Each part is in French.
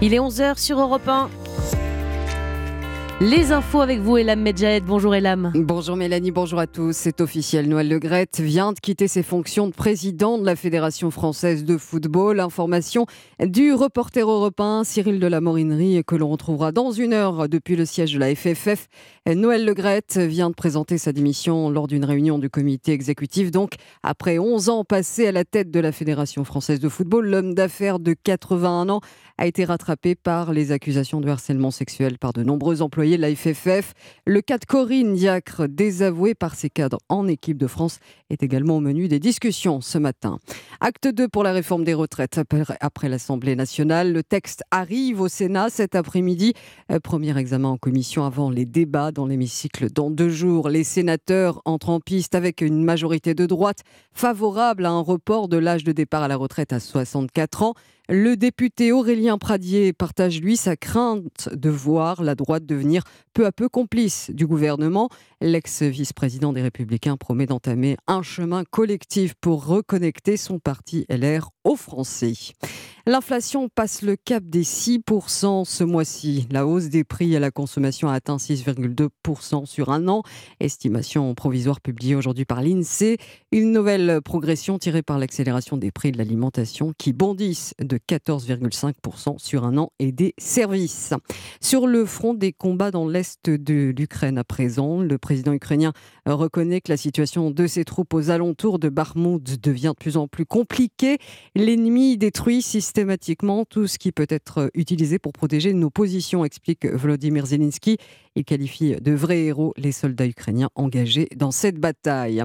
Il est 11h sur Europe 1. Les infos avec vous, Elam Medjahed. Bonjour Elam. Bonjour Mélanie, bonjour à tous. C'est officiel, Noël Legrette vient de quitter ses fonctions de président de la Fédération française de football. Information du reporter européen Cyril de la Morinerie que l'on retrouvera dans une heure depuis le siège de la FFF. Noël Legrette vient de présenter sa démission lors d'une réunion du comité exécutif. Donc, après 11 ans passés à la tête de la Fédération française de football, l'homme d'affaires de 81 ans a été rattrapé par les accusations de harcèlement sexuel par de nombreux employés de la FFF. Le cas de Corinne Diacre, désavoué par ses cadres en équipe de France, est également au menu des discussions ce matin. Acte 2 pour la réforme des retraites après l'Assemblée nationale. Le texte arrive au Sénat cet après-midi. Euh, premier examen en commission avant les débats dans l'hémicycle dans deux jours. Les sénateurs entrent en piste avec une majorité de droite favorable à un report de l'âge de départ à la retraite à 64 ans. Le député Aurélien Pradier partage, lui, sa crainte de voir la droite devenir peu à peu complice du gouvernement. L'ex-vice-président des Républicains promet d'entamer un chemin collectif pour reconnecter son parti LR aux Français. L'inflation passe le cap des 6% ce mois-ci. La hausse des prix à la consommation a atteint 6,2% sur un an. Estimation provisoire publiée aujourd'hui par l'INSEE. Une nouvelle progression tirée par l'accélération des prix de l'alimentation qui bondissent de 14,5% sur un an et des services. Sur le front des combats dans l'est de l'Ukraine à présent, le président ukrainien reconnaît que la situation de ses troupes aux alentours de Barmoud devient de plus en plus compliquée. L'ennemi détruit systématiquement tout ce qui peut être utilisé pour protéger nos positions, explique Volodymyr Zelensky. Il qualifie de vrais héros les soldats ukrainiens engagés dans cette bataille.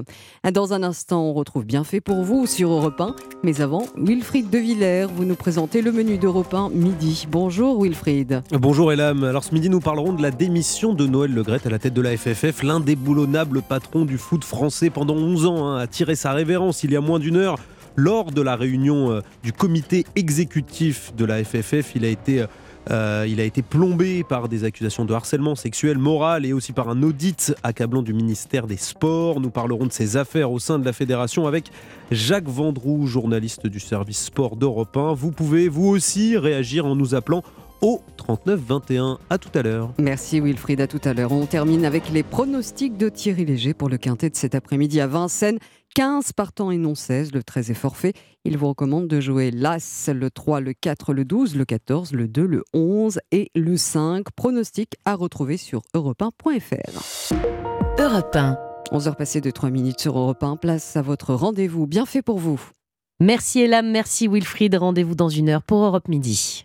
Dans un instant, on retrouve bien fait pour vous sur Europe 1. Mais avant, Wilfried De Villers, vous nous présentez le menu d'Europe 1 midi. Bonjour Wilfried. Bonjour Elam. Alors ce midi, nous parlerons de la démission de Noël Legrette à la tête de la FFF. L'indéboulonnable patron du foot français pendant 11 ans hein, a tiré sa révérence il y a moins d'une heure lors de la réunion euh, du comité exécutif de la FFF, il a été euh, il a été plombé par des accusations de harcèlement sexuel, moral et aussi par un audit accablant du ministère des Sports. Nous parlerons de ses affaires au sein de la fédération avec Jacques Vendroux, journaliste du service sport d'Europe 1. Vous pouvez vous aussi réagir en nous appelant au 39 21. À tout à l'heure. Merci Wilfried, à tout à l'heure. On termine avec les pronostics de Thierry Léger pour le quintet de cet après-midi à Vincennes. 15 partants et non 16, le 13 est forfait. Il vous recommande de jouer l'As, le 3, le 4, le 12, le 14, le 2, le 11 et le 5. Pronostic à retrouver sur europe1.fr. Europe 1. 11h passées de 3 minutes sur Europe 1. Place à votre rendez-vous. Bien fait pour vous. Merci Elam, merci Wilfried. Rendez-vous dans une heure pour Europe Midi.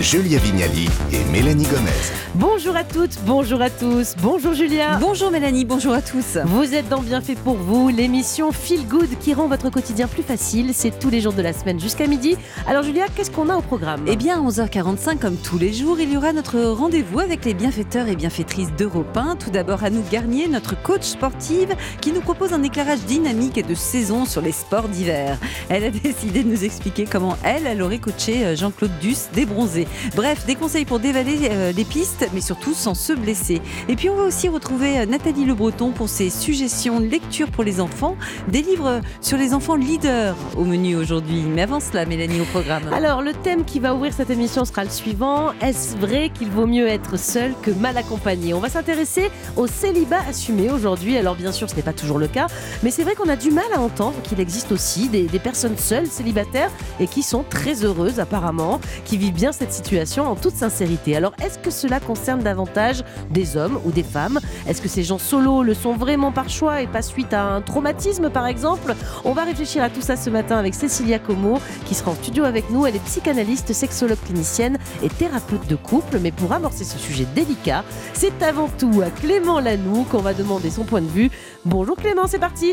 Julia Vignali et Mélanie Gomez. Bonjour à toutes, bonjour à tous, bonjour Julia. Bonjour Mélanie, bonjour à tous. Vous êtes dans Bien fait pour vous, l'émission Feel Good qui rend votre quotidien plus facile. C'est tous les jours de la semaine jusqu'à midi. Alors Julia, qu'est-ce qu'on a au programme? Eh bien, à 11h45, comme tous les jours, il y aura notre rendez-vous avec les bienfaiteurs et bienfaitrices d'Europe 1. Tout d'abord, Anouk Garnier, notre coach sportive, qui nous propose un éclairage dynamique et de saison sur les sports d'hiver. Elle a décidé de nous expliquer comment elle, elle aurait coaché euh, Jean-Claude Duss débronzé. Bref, des conseils pour dévaler euh, les pistes, mais surtout sans se blesser. Et puis on va aussi retrouver euh, Nathalie Le Breton pour ses suggestions lecture pour les enfants, des livres sur les enfants leaders au menu aujourd'hui. Mais avant cela, Mélanie, au programme. Alors, le thème qui va ouvrir cette émission sera le suivant. Est-ce vrai qu'il vaut mieux être seul que mal accompagné? On va s'intéresser au célibat assumé aujourd'hui. Alors, bien sûr, ce n'est pas toujours le cas, mais c'est vrai qu'on a du mal à entendre qu'il existe aussi des, des personnes seules, célibataires, et qui sont très heureuses apparemment, qui vivent bien cette situation en toute sincérité. Alors, est-ce que cela concerne davantage des hommes ou des femmes? Est-ce que ces gens solos le sont vraiment par choix et pas suite à un traumatisme, par exemple? On va réfléchir à tout ça ce matin avec Cécilia Como, qui sera en studio avec nous. Elle est psychanalyste, sexologue clinicienne et thérapeute de couple. Mais pour amorcer ce sujet délicat, c'est avant tout à Clément Lanoux qu'on va demander son point de vue. Bonjour Clément, c'est parti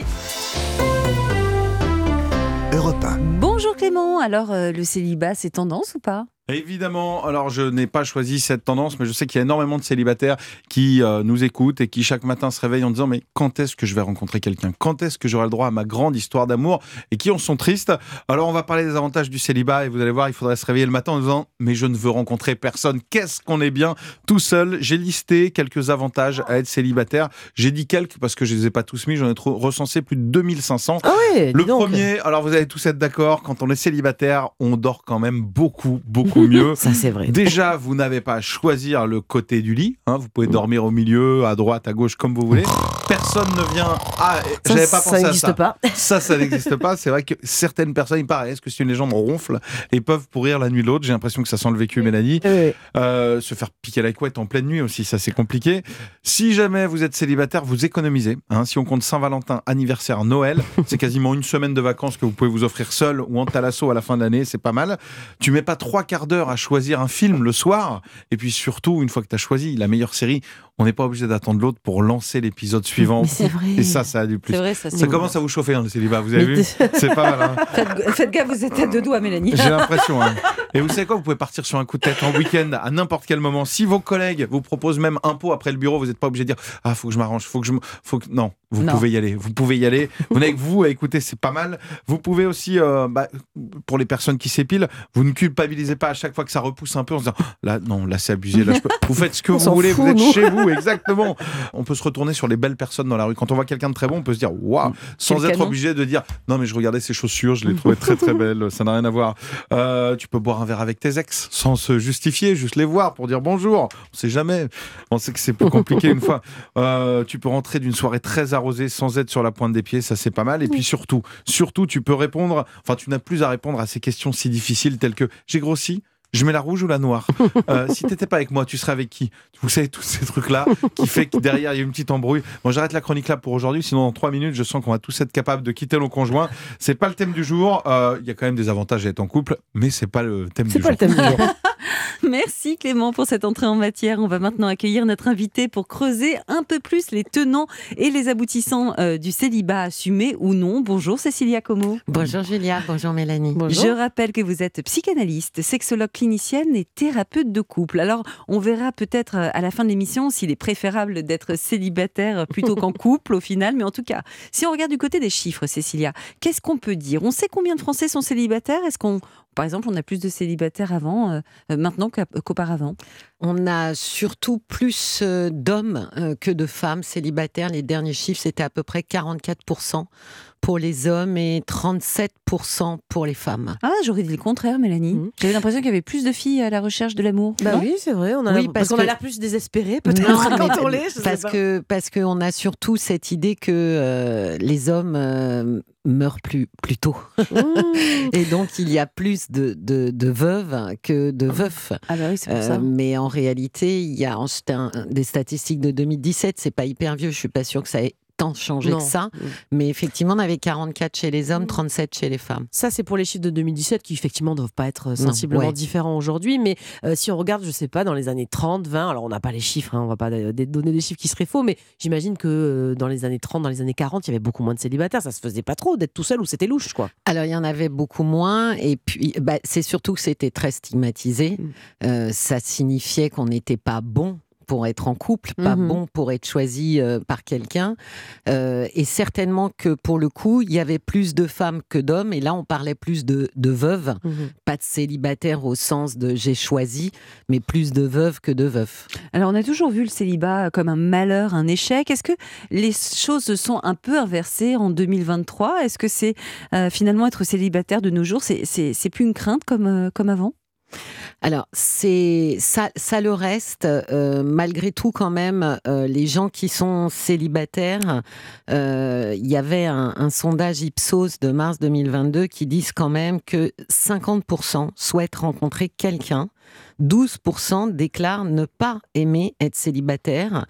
Europe 1. Bonjour Clément, alors euh, le célibat, c'est tendance ou pas? Évidemment, alors je n'ai pas choisi cette tendance, mais je sais qu'il y a énormément de célibataires qui euh, nous écoutent et qui chaque matin se réveillent en disant mais quand est-ce que je vais rencontrer quelqu'un? Quand est-ce que j'aurai le droit à ma grande histoire d'amour? Et qui en sont tristes? Alors on va parler des avantages du célibat et vous allez voir, il faudrait se réveiller le matin en disant mais je ne veux rencontrer personne. Qu'est-ce qu'on est bien tout seul? J'ai listé quelques avantages à être célibataire. J'ai dit quelques parce que je les ai pas tous mis, j'en ai trop recensé plus de 2500. Ah ouais, Le premier, alors vous allez tous être d'accord, quand on est célibataire, on dort quand même beaucoup, beaucoup mieux. Ça, c'est vrai. Déjà, vous n'avez pas à choisir le côté du lit. hein, vous pouvez dormir au milieu, à droite, à gauche, comme vous voulez. Personne ne vient. Ah, Ça, j'avais pas ça pensé à n'existe ça. pas. Ça, ça n'existe pas. C'est vrai que certaines personnes, il paraît, est-ce que c'est une légende ronfle et peuvent pourrir la nuit de l'autre J'ai l'impression que ça sent le vécu, Mélanie. Euh, se faire piquer la couette en pleine nuit aussi, ça c'est compliqué. Si jamais vous êtes célibataire, vous économisez. hein. si on compte Saint-Valentin, anniversaire, Noël, c'est quasiment une semaine de vacances que vous pouvez vous offrir seul ou en talasso à la fin de l'année, c'est pas mal. Tu mets pas trois quarts d'heure à choisir un film le soir. Et puis surtout, une fois que tu as choisi la meilleure série, on n'est pas obligé d'attendre l'autre pour lancer l'épisode suivant. Mais c'est vrai. Et ça, ça a du plus. C'est vrai, ça. Commence à vous chauffer, hein, le célibat, vous avez Mais vu C'est pas mal. hein. Faites, faites gaffe, vous êtes à deux doigts, Mélanie. J'ai l'impression. hein. Et vous savez quoi Vous pouvez partir sur un coup de tête en week-end à n'importe quel moment. Si vos collègues vous proposent même un pot après le bureau, vous n'êtes pas obligé de dire Ah, faut que je m'arrange, faut que je. Faut que... Non, vous Non. pouvez y aller. Vous pouvez y aller. Vous n'avez que vous à écouter, c'est pas mal. Vous pouvez aussi, euh, bah, pour les personnes qui s'épilent, vous ne culpabilisez pas à chaque fois que ça repousse un peu en se disant Là, non, là, c'est abusé. Là, je peux... Vous faites ce que On vous voulez, fout, vous êtes nous. chez vous, exactement. On peut se retourner sur les belles personnes dans la rue. Quand on voit quelqu'un de très bon, on peut se dire Waouh, sans Quel être canon. obligé de dire Non, mais je regardais ses chaussures, je les trouvais très très belles, ça n'a rien à voir. Euh, tu peux boire un verre avec tes ex sans se justifier, juste les voir pour dire bonjour. On sait jamais. On sait que c'est plus compliqué une fois. Euh, tu peux rentrer d'une soirée très sans être sur la pointe des pieds, ça c'est pas mal. Et puis surtout, surtout, tu peux répondre. Enfin, tu n'as plus à répondre à ces questions si difficiles telles que j'ai grossi. Je mets la rouge ou la noire Euh, Si t'étais pas avec moi, tu serais avec qui? Vous savez tous ces trucs-là qui fait que derrière il y a une petite embrouille. Bon, j'arrête la chronique là pour aujourd'hui, sinon dans trois minutes, je sens qu'on va tous être capables de quitter nos conjoints. C'est pas le thème du jour. Euh, Il y a quand même des avantages à être en couple, mais c'est pas le thème du pas jour. le thème du jour. Merci Clément pour cette entrée en matière. On va maintenant accueillir notre invité pour creuser un peu plus les tenants et les aboutissants euh, du célibat assumé ou non. Bonjour Cécilia Como. Bonjour Julia, bonjour Mélanie. Je rappelle que vous êtes psychanalyste, sexologue clinicienne et thérapeute de couple. Alors, on verra peut-être euh, à la fin de l'émission s'il est préférable d'être célibataire plutôt qu'en couple au final. Mais en tout cas, si on regarde du côté des chiffres, Cécilia, qu'est-ce qu'on peut dire? On sait combien de Français sont célibataires? Est-ce qu'on, par exemple, on a plus de célibataires avant, euh, euh, maintenant qu'auparavant On a surtout plus euh, d'hommes euh, que de femmes célibataires. Les derniers chiffres, c'était à peu près 44% pour les hommes et 37% pour les femmes. Ah, j'aurais dit le contraire, Mélanie. Mhm. J'avais l'impression qu'il y avait plus de filles à la recherche de l'amour. Bah Non? oui, c'est vrai. On a Oui, l'air- parce parce qu'on a que- l'air plus désespéré, peut-être, Non, quand mais on l'est. je sais parce pas. que parce qu'on a surtout cette idée que euh, les hommes euh, meurent plus plus tôt Mmh. et donc il y a plus de, de, de veuves que de veufs. Ah bah oui, c'est pour Euh, ça. mais en réalité, il y a un- des statistiques de 2017, c'est pas hyper vieux, je suis pas sûre que ça ait tant changé Non. que ça, Mmh. mais effectivement, on avait 44 chez les hommes, 37 chez les femmes. Ça, c'est pour les chiffres de 2017 qui, effectivement, ne doivent pas être euh, sensiblement ouais. différents aujourd'hui. Mais euh, si on regarde, je sais pas, dans les années 30, 20, alors on n'a pas les chiffres, hein, on va pas euh, donner des chiffres qui seraient faux, mais j'imagine que euh, dans les années 30, dans les années 40, il y avait beaucoup moins de célibataires. Ça se faisait pas trop d'être tout seul ou c'était louche, quoi. Alors, il y en avait beaucoup moins, et puis bah, c'est surtout que c'était très stigmatisé. Mm. Euh, ça signifiait qu'on n'était pas bon pour être en couple, pas Mhm. bon pour être choisi euh, par quelqu'un. Euh, et certainement que pour le coup, il y avait plus de femmes que d'hommes, et là, on parlait plus de, de veuves, pas de célibataires au sens de j'ai choisi, mais plus de veuves que de veufs. Alors, on a toujours vu le célibat comme un malheur, un échec. Est-ce que les choses se sont un peu inversées en 2023 Est-ce que c'est euh, finalement être célibataire de nos jours, c'est- plus une crainte comme, comme avant? Alors, c'est ça, le reste. euh, malgré tout, quand même, euh, les gens qui sont célibataires, euh, il y avait un, un sondage Ipsos de mars 2022 qui disent quand même que 50% souhaitent rencontrer quelqu'un, 12% déclarent ne pas aimer être célibataire.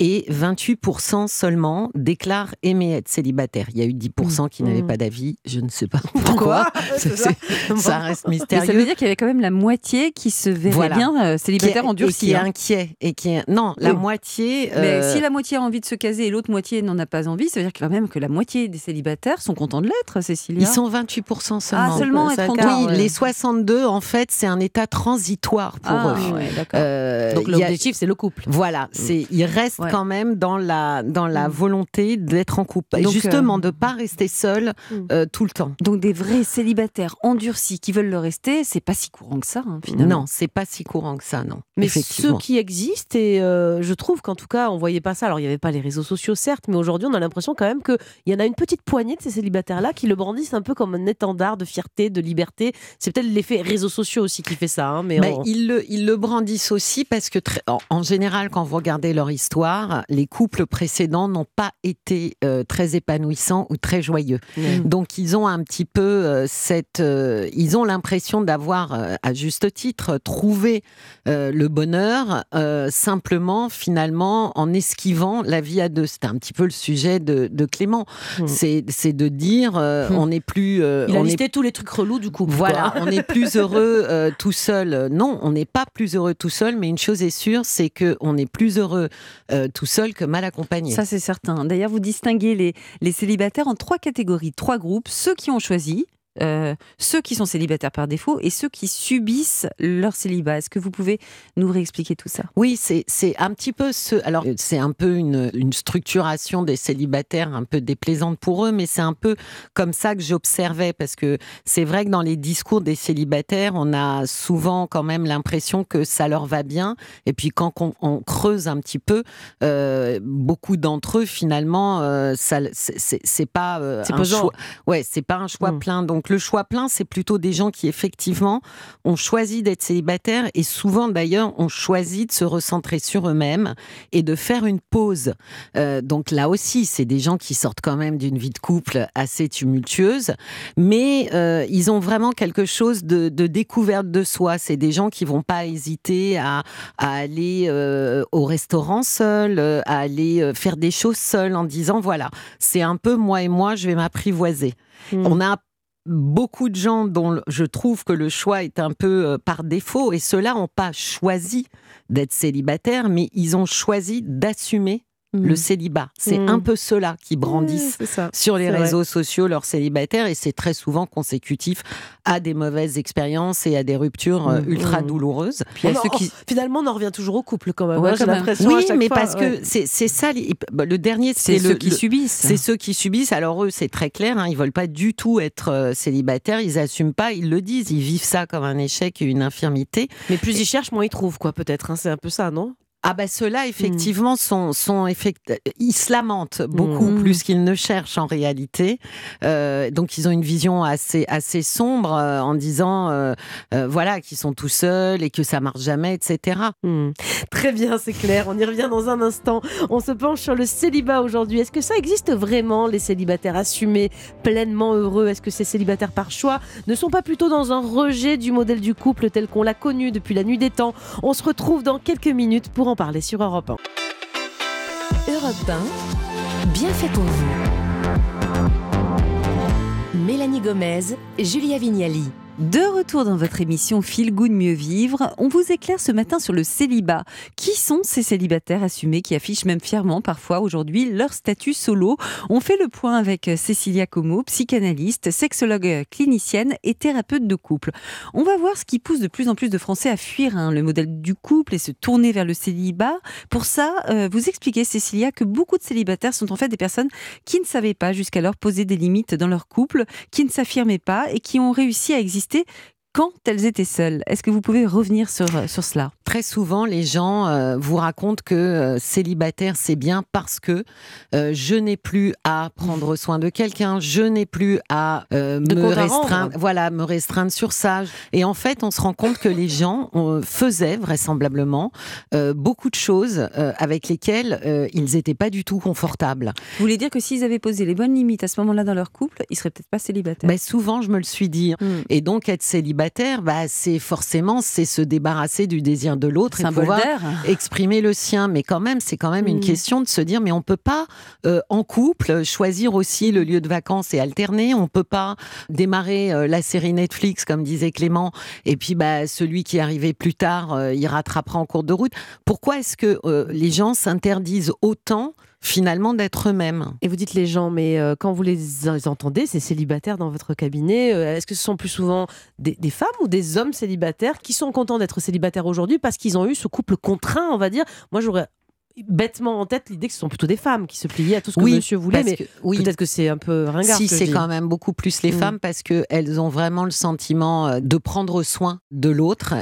Et 28% seulement déclarent aimer être célibataire. Il y a eu 10% qui n'avaient Mmh. pas d'avis, je ne sais pas pourquoi. C'est ça. C'est- ça reste Mais ça mystérieux. veut dire qu'il y avait quand même la moitié qui se verrait Voilà. bien euh, célibataire et endurci. qui est hein. inquiet et qui est non la Oui. moitié Mais euh, si la moitié a envie de se caser et l'autre moitié n'en a pas envie, ça veut dire quand même que la moitié des célibataires sont contents de l'être, Cécilia. ils sont 28% seulement. Ah, seulement être. Oui, ouais. les 62 en fait c'est un état transitoire pour Ah, eux. ouais. Euh, Donc il a- l'objectif, c'est le couple. Voilà, c'est ils restent Ouais. Quand même dans la dans la Mm. volonté d'être en couple, et Donc, justement euh, de pas rester seul Mm. euh, tout le temps. Donc des vrais célibataires endurcis qui veulent le rester, c'est pas si courant que ça, hein, finalement. Non, c'est pas si courant que ça, non. Mais ceux qui existent, et euh, je trouve qu'en tout cas, on voyait pas ça. Alors, il n'y avait pas les réseaux sociaux, certes, mais aujourd'hui, on a l'impression quand même qu'il y en a une petite poignée de ces célibataires-là qui le brandissent un peu comme un étendard de fierté, de liberté. C'est peut-être l'effet réseaux sociaux aussi qui fait ça. hein, mais Ben, on- ils, le, ils le brandissent aussi parce que, très- en, en général, quand vous regardez leur histoire, les couples précédents n'ont pas été euh, très épanouissants ou très joyeux. Mm. Donc, ils ont un petit peu euh, cette. euh, ils ont l'impression d'avoir, euh, à juste titre, trouvé euh, le bonheur euh, simplement, finalement, en esquivant la vie à deux. C'était un petit peu le sujet de, de Clément. Mm. C'est c'est de dire euh, Mm. on n'est plus. euh, Il a on est listé tous les trucs relous du couple. voilà, on est plus heureux euh, tout seul. Non, on n'est pas plus heureux tout seul, mais une chose est sûre, c'est que on est plus heureux euh, tout seul que mal accompagné. Ça, c'est certain. D'ailleurs, vous distinguez les, les célibataires en trois catégories, trois groupes. Ceux qui ont choisi, euh, ceux qui sont célibataires par défaut et ceux qui subissent leur célibat. Est-ce que vous pouvez nous réexpliquer tout ça? Oui, c'est un petit peu ce. Alors, c'est un peu une, une structuration des célibataires un peu déplaisante pour eux, mais c'est un peu comme ça que j'observais, parce que c'est vrai que dans les discours des célibataires, on a souvent quand même l'impression que ça leur va bien, et puis quand on, on creuse un petit peu, euh, beaucoup d'entre eux finalement, euh, c'est- pas euh, un choix. Ouais, c'est pas un choix Mm. plein. Donc le choix plein, c'est plutôt des gens qui effectivement ont choisi d'être célibataires et souvent d'ailleurs ont choisi de se recentrer sur eux-mêmes et de faire une pause. Euh, donc là aussi, c'est des gens qui sortent quand même d'une vie de couple assez tumultueuse, mais euh, ils ont vraiment quelque chose de, de découverte de soi. C'est des gens qui vont pas hésiter à, à aller euh, au restaurant seul, à aller faire des choses seuls en disant voilà, c'est un peu moi et moi, je vais m'apprivoiser. Mm. On a beaucoup de gens dont je trouve que le choix est un peu euh, par défaut et ceux-là n'ont pas choisi d'être célibataires, mais ils ont choisi d'assumer le célibat. C'est Mm. un peu ceux-là qui brandissent sur les vrai. réseaux sociaux leurs célibataires et c'est très souvent consécutif à des mauvaises expériences et à des ruptures euh, Mm. ultra Mm. douloureuses. Puis On en- ceux qui- Finalement, on en revient toujours au couple quand même. Ouais, hein, J'ai quand même. l'impression à Oui, mais fois, parce ouais. que c'est ça. les- bah, Le dernier, C'est ceux le, qui le- subissent. c'est ceux qui subissent. Alors eux, c'est très clair. Hein, ils veulent pas du tout être euh, célibataires. Ils assument pas. Ils le disent. Ils vivent ça comme un échec et une infirmité. Mais plus ils cherchent, moins ils trouvent, quoi, peut-être. hein, C'est un peu ça, non? Ah bah ceux-là, effectivement, sont, sont effect... ils se lamentent beaucoup Mm. plus qu'ils ne cherchent en réalité. Euh, donc ils ont une vision assez, assez sombre euh, en disant euh, euh, voilà qu'ils sont tout seuls et que ça marche jamais, etc. Hmm. Très bien, c'est clair. On y revient dans un instant. On se penche sur le célibat aujourd'hui. Est-ce que ça existe vraiment, les célibataires assumés, pleinement heureux? Est-ce que ces célibataires par choix ne sont pas plutôt dans un rejet du modèle du couple tel qu'on l'a connu depuis la nuit des temps? On se retrouve dans quelques minutes pour en parler sur Europe 1. Europe 1, bien fait pour vous. Mélanie Gomez, Julia Vignali. De retour dans votre émission Feel Good Mieux Vivre, on vous éclaire ce matin sur le célibat. Qui sont ces célibataires assumés qui affichent même fièrement parfois aujourd'hui leur statut solo? On fait le point avec Cécilia Como, psychanalyste, sexologue clinicienne et thérapeute de couple. On va voir ce qui pousse de plus en plus de Français à fuir hein, le modèle du couple et se tourner vers le célibat. Pour ça, euh, vous expliquez Cécilia que beaucoup de célibataires sont en fait des personnes qui ne savaient pas jusqu'alors poser des limites dans leur couple, qui ne s'affirmaient pas et qui ont réussi à exister exister quand elles étaient seules. Est-ce que vous pouvez revenir sur, sur cela? Très souvent, les gens euh, vous racontent que euh, célibataire, c'est bien parce que euh, je n'ai plus à prendre soin de quelqu'un, je n'ai plus à euh, me restreindre, voilà, me restreindre sur ça. Et en fait, on se rend compte que les gens euh, faisaient vraisemblablement euh, beaucoup de choses euh, avec lesquelles euh, ils n'étaient pas du tout confortables. Vous voulez dire que s'ils avaient posé les bonnes limites à ce moment-là dans leur couple, ils seraient peut-être pas célibataires? Ben, souvent, je me le suis dit. Hmm. Et donc, être célibataire, célibataire, bah, c'est forcément c'est se débarrasser du désir de l'autre et pouvoir exprimer le sien. Mais quand même, c'est quand même une Mm. question de se dire, mais on peut pas euh, en couple choisir aussi le lieu de vacances et alterner. On peut pas démarrer euh, la série Netflix comme disait Clément, et puis bah celui qui est arrivé plus tard, euh, il rattrapera en cours de route. Pourquoi est-ce que euh, les gens s'interdisent autant finalement d'être eux-mêmes. Et vous dites les gens, mais euh, quand vous les entendez, ces célibataires dans votre cabinet, euh, est-ce que ce sont plus souvent des, des femmes ou des hommes célibataires qui sont contents d'être célibataires aujourd'hui parce qu'ils ont eu ce couple contraint, on va dire? Moi, j'aurais bêtement en tête l'idée que ce sont plutôt des femmes qui se pliaient à tout ce que Oui, monsieur voulait, mais que- oui. peut-être que c'est un peu ringard. Si, c'est quand même beaucoup plus les Mm. femmes parce qu'elles ont vraiment le sentiment euh, de prendre soin de l'autre.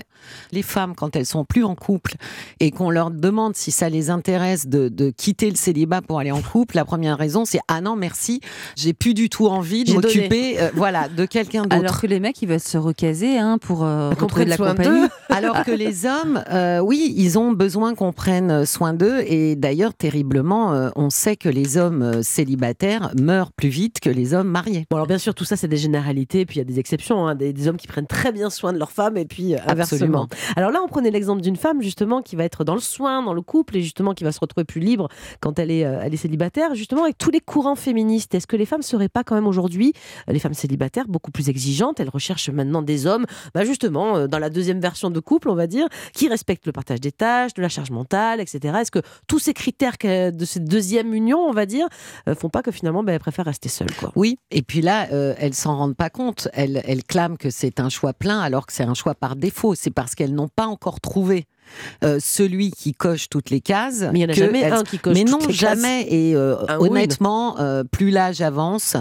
Les femmes, quand elles sont plus en couple et qu'on leur demande si ça les intéresse de, de quitter le célibat pour aller en couple, la première raison c'est ah non merci, j'ai plus du tout envie de m'occuper euh, voilà de quelqu'un d'autre. Alors que les mecs, ils veulent se recaser hein, pour euh, retrouver de la compagnie. d'eux. Alors que les hommes, euh, oui, ils ont besoin qu'on prenne soin d'eux. Et d'ailleurs, terriblement, euh, on sait que les hommes euh, célibataires meurent plus vite que les hommes mariés. Bon, alors bien sûr, tout ça, c'est des généralités, puis il y a des exceptions, hein, des, des hommes qui prennent très bien soin de leurs femmes, et puis euh, inversement. Absolument. Alors là, on prenait l'exemple d'une femme, justement, qui va être dans le soin, dans le couple, et justement, qui va se retrouver plus libre quand elle est, euh, elle est célibataire. Justement, avec tous les courants féministes, est-ce que les femmes seraient pas quand même aujourd'hui, les femmes célibataires, beaucoup plus exigeantes? Elles recherchent maintenant des hommes, bah, justement, dans la deuxième version de couple, on va dire, qui respectent le partage des tâches, de la charge mentale, etc. Est-ce que tous ces critères de cette deuxième union, on va dire, euh, font pas que finalement, bah, elles préfèrent rester seules, quoi Oui, et puis là, euh, elles s'en rendent pas compte. Elles, elles clament que c'est un choix plein alors que c'est un choix par défaut. C'est parce qu'elles n'ont pas encore trouvé euh, celui qui coche toutes les cases. Mais il n'y en a jamais un qui coche Mais toutes non, les cases. jamais. Et euh, honnêtement, euh, plus l'âge avance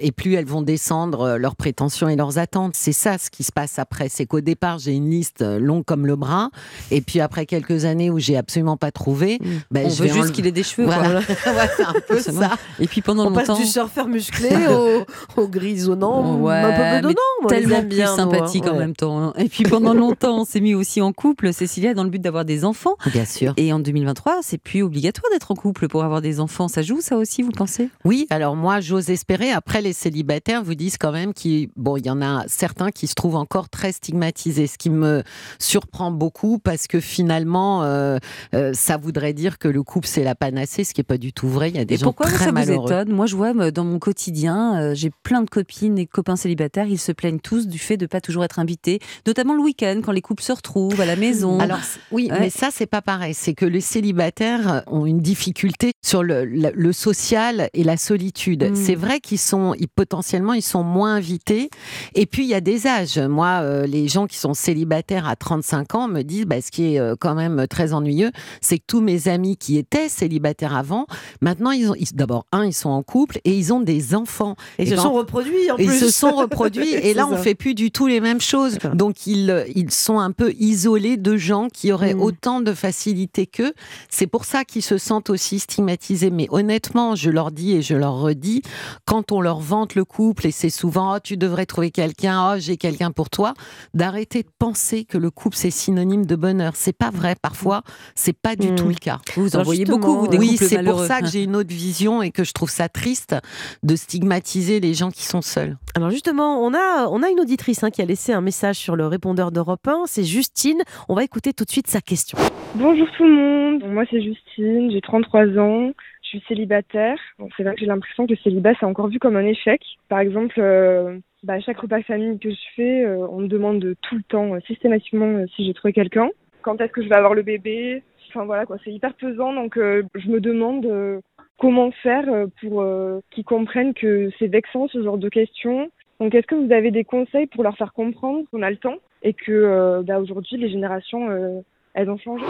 et plus elles vont descendre leurs prétentions et leurs attentes. C'est ça ce qui se passe après. C'est qu'au départ, j'ai une liste longue comme le bras. Et puis après quelques années où j'ai absolument pas trouvé, ben, On je veut vais juste enlever- qu'il ait des cheveux. quoi. Voilà, Ouais, c'est un peu ça. Et puis pendant On passe longtemps, du surfeur musclé au, au grisonnant, Ouais, un peu bedonnant. on tellement bien, sympathique en même temps. hein. Et puis pendant longtemps, on s'est mis aussi en couple, Cécilia, dans le but d'avoir des enfants. Bien sûr. Et en 2023, c'est plus obligatoire d'être en couple pour avoir des enfants. Ça joue, ça aussi, vous pensez? Oui, alors moi, j'ose espérer. Après, les célibataires vous disent quand même qu'il bon, il y en a certains qui se trouvent encore très stigmatisés, ce qui me surprend beaucoup parce que finalement, euh, euh, ça voudrait dire que le couple c'est la panacée, ce qui est pas du tout vrai. Il y a des Et gens pourquoi très ça vous malheureux. étonne? Moi, je vois dans mon quotidien, euh, j'ai plein de copines et copains célibataires, ils se plaignent tous du fait de pas toujours être invités, notamment le week-end quand les couples se retrouvent à la maison. Alors oui, Ouais. mais ça c'est pas pareil. C'est que les célibataires ont une difficulté sur le, le- le social et la solitude. Mm. C'est vrai qu'ils sont, ils, potentiellement, ils sont moins invités. Et puis il y a des âges. Moi, euh, les gens qui sont célibataires à 35 ans me disent, bah, ce qui est euh, quand même très ennuyeux, c'est que tous mes amis qui étaient célibataires avant, maintenant ils ont, d'abord un, ils sont en couple et ils ont des enfants. Et ils se sont reproduits en plus. Ils se sont reproduits et là C'est on ça. fait plus du tout les mêmes choses. Donc ils, ils sont un peu isolés de gens qui auraient Mm. autant de facilité qu'eux. C'est pour ça qu'ils se sentent aussi stigmatisés. Mais honnêtement, je leur dis et je leur redis, quand on leur vante le couple et c'est souvent oh, tu devrais trouver quelqu'un, oh j'ai quelqu'un pour toi, d'arrêter de penser que le couple c'est synonyme de bonheur. C'est pas vrai. Parfois, c'est pas du Mm. tout le cas. vous en Alors voyez beaucoup, vous, des oui, c'est pour ça que j'ai une autre vision et que je trouve ça triste de stigmatiser les gens qui sont seuls. Alors justement, on a, on a une auditrice hein, qui a laissé un message sur le répondeur d'Europe 1, c'est Justine. On va écouter tout de suite sa question. Bonjour tout le monde, moi c'est Justine, j'ai 33 ans, je suis célibataire. Bon, c'est vrai que j'ai l'impression que le célibat c'est encore vu comme un échec. Par exemple, euh, bah, chaque repas famille que je fais, euh, on me demande tout le temps, euh, systématiquement, euh, si j'ai trouvé quelqu'un. Quand est-ce que je vais avoir le bébé? Enfin voilà quoi, c'est hyper pesant, donc je me demande comment faire pour qu'ils comprennent que c'est vexant ce genre de questions. Donc est-ce que vous avez des conseils pour leur faire comprendre qu'on a le temps et que bah, aujourd'hui les générations elles ont changé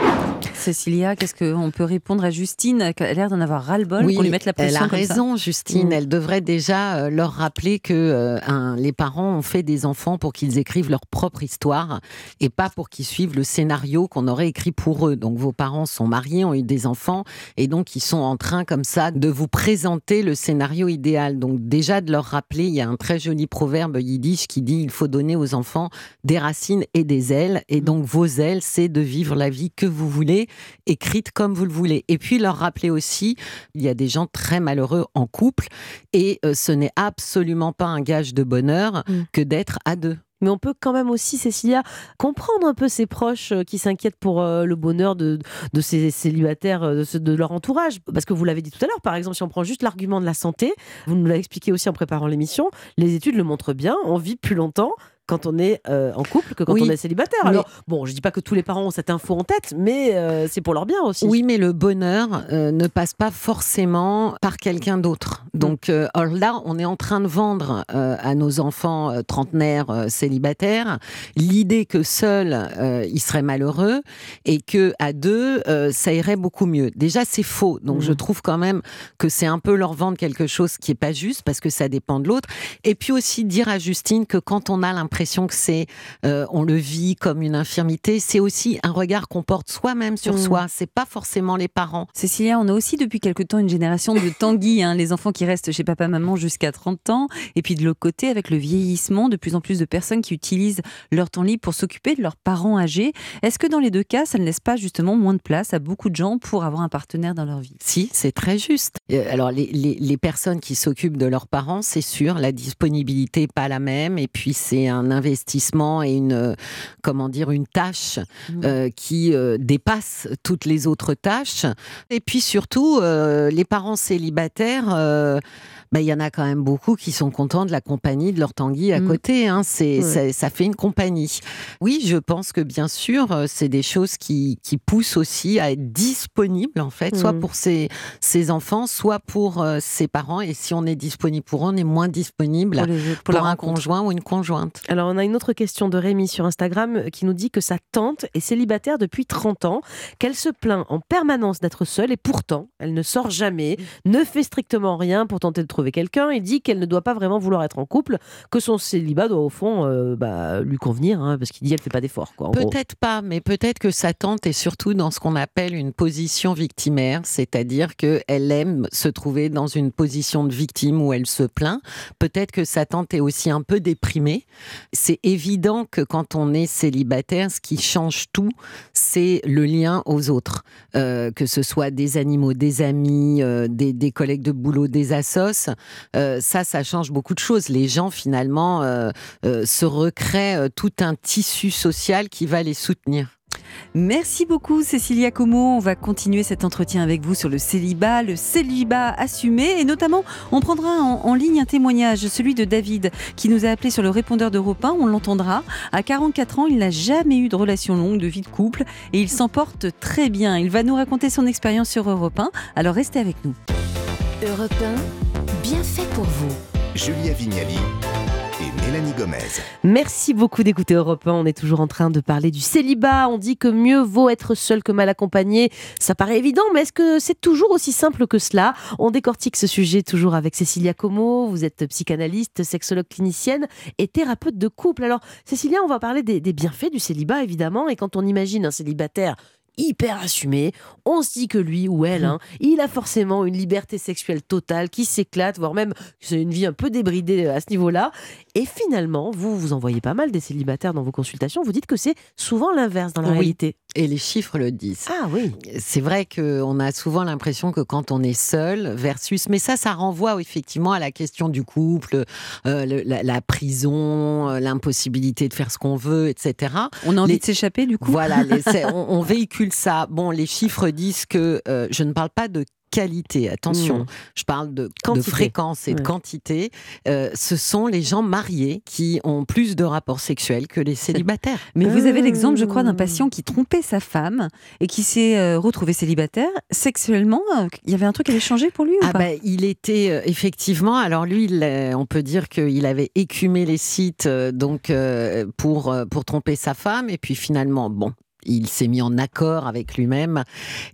Cécilia, qu'est-ce qu'on peut répondre à Justine qui a l'air d'en avoir ras-le-bol pour lui mettre la pression elle a comme ça? raison, Justine. Mm. Elle devrait déjà euh, leur rappeler que euh, un- les parents ont fait des enfants pour qu'ils écrivent leur propre histoire et pas pour qu'ils suivent le scénario qu'on aurait écrit pour eux. Donc vos parents sont mariés, ont eu des enfants et donc ils sont en train comme ça de vous présenter le scénario idéal. Donc déjà de leur rappeler, il y a un très joli proverbe yiddish qui dit il faut donner aux enfants des racines et des ailes et donc vos ailes c'est de vivre la vie que vous voulez écrite comme vous le voulez. Et puis leur rappeler aussi, il y a des gens très malheureux en couple et euh, ce n'est absolument pas un gage de bonheur Mm. que d'être à deux. mais on peut quand même aussi, Cécilia, comprendre un peu ses proches euh, qui s'inquiètent pour euh, le bonheur de, de ces célibataires, de, de leur entourage. Parce que vous l'avez dit tout à l'heure, par exemple, si on prend juste l'argument de la santé, vous nous l'avez expliqué aussi en préparant l'émission, les études le montrent bien, on vit plus longtemps quand on est euh, en couple que quand Oui, on est célibataire. Alors, bon, je dis pas que tous les parents ont cette info en tête, mais euh, c'est pour leur bien aussi. Oui, mais le bonheur euh, ne passe pas forcément par quelqu'un d'autre. Donc euh, alors là, on est en train de vendre à nos enfants trentenaires célibataires l'idée que seul euh, ils seraient malheureux et que à deux ça irait beaucoup mieux. Déjà, c'est faux. Donc je trouve quand même que c'est un peu leur vendre quelque chose qui est pas juste parce que ça dépend de l'autre. Et puis aussi dire à Justine que quand on a l'impression que c'est, euh, on le vit comme une infirmité, c'est aussi un regard qu'on porte soi-même sur Mhm. soi. C'est pas forcément les parents. Cécilia, on a aussi depuis quelque temps une génération de Tanguy, hein, les enfants qui restent chez papa-maman jusqu'à 30 ans. Et puis de l'autre côté, avec le vieillissement, de plus en plus de personnes qui utilisent leur temps libre pour s'occuper de leurs parents âgés. Est-ce que dans les deux cas, ça ne laisse pas justement moins de place à beaucoup de gens pour avoir un partenaire dans leur vie? Si, c'est très juste. Euh, Alors, les, les- les personnes qui s'occupent de leurs parents, c'est sûr, la disponibilité n'est pas la même. Et puis, c'est un investissement et une, euh, comment dire, une tâche euh, qui euh, dépasse toutes les autres tâches. Et puis, surtout, les parents célibataires, bah, il y en a quand même beaucoup qui sont contents de la compagnie de leur tanguy à Mm. côté. Hein. C'est, ça, ça fait une compagnie. Oui, je pense que bien sûr, euh, c'est des choses qui, qui poussent aussi à être disponibles, en fait, soit Mm. pour ses, ses enfants, soit pour euh, ses parents. Et si on est disponible pour eux, on est moins disponible pour, un rencontre conjoint ou une conjointe. Alors, on a une autre question de Rémi sur Instagram euh, qui nous dit que sa tante est célibataire depuis 30 ans, qu'elle se plaint en permanence d'être seule et pourtant, elle ne sort jamais, ne fait strictement rien pour tenter de trouver quelqu'un et dit qu'elle ne doit pas vraiment vouloir être en couple, que son célibat doit au fond euh, bah, lui convenir, hein, parce qu'il dit elle fait pas d'efforts. Peut-être pas, mais peut-être que sa tante est surtout dans ce qu'on appelle une position victimaire, c'est-à-dire qu'elle aime se trouver dans une position de victime où elle se plaint. Peut-être que sa tante est aussi un peu déprimée. C'est évident que quand on est célibataire, ce qui change tout, c'est le lien aux autres. Euh, que ce soit des animaux, des amis, euh, des, des collègues de boulot, des assos. Euh, ça, ça change beaucoup de choses. Les gens, finalement, euh, euh, se recréent euh, tout un tissu social qui va les soutenir. Merci beaucoup Cécilia Como. On va continuer cet entretien avec vous sur le célibat, le célibat assumé et notamment on prendra en, en ligne un témoignage, celui de David qui nous a appelé sur le répondeur d'Europe 1. On l'entendra. À 44 ans, il n'a jamais eu de relation longue, de vie de couple et il s'en porte très bien. Il va nous raconter son expérience sur Europe 1. Alors restez avec nous. Europe 1, bien fait pour vous. Julia Vignali et Mélanie Gomez. Merci beaucoup d'écouter Europe 1. On est toujours en train de parler du célibat. On dit que mieux vaut être seul que mal accompagné. Ça paraît évident, mais est-ce que c'est toujours aussi simple que cela? On décortique ce sujet toujours avec Cécilia Como. Vous êtes psychanalyste, sexologue clinicienne et thérapeute de couple. Alors, Cécilia, on va parler des, des bienfaits du célibat, évidemment. Et quand on imagine un célibataire hyper assumé, on se dit que lui ou elle, hein, il a forcément une liberté sexuelle totale, qui s'éclate, voire même c'est une vie un peu débridée à ce niveau-là. Et finalement, vous, vous en voyez pas mal des célibataires dans vos consultations. Vous dites que c'est souvent l'inverse dans la Oui. réalité. Et les chiffres le disent. Ah oui. C'est vrai qu'on a souvent l'impression que quand on est seul versus, mais ça, ça renvoie effectivement à la question du couple, euh, le- la, la prison, euh, l'impossibilité de faire ce qu'on veut, etc. On a envie Les- de s'échapper du coup? Voilà, les- on, on véhicule ça. Bon, les chiffres disent que euh, je ne parle pas de qualité, attention, Mmh. je parle de, fréquence et de quantité. Euh, ce sont les gens mariés qui ont plus de rapports sexuels que les célibataires. Mais vous avez l'exemple, je crois, d'un patient qui trompait sa femme et qui s'est euh, retrouvé célibataire. Sexuellement, euh, il y avait un truc qui avait changé pour lui ou Ah pas? ben, il était euh, effectivement. Alors lui, il, euh, on peut dire qu'il avait écumé les sites euh, donc euh, pour euh, pour tromper sa femme et puis finalement, bon. Il s'est mis en accord avec lui-même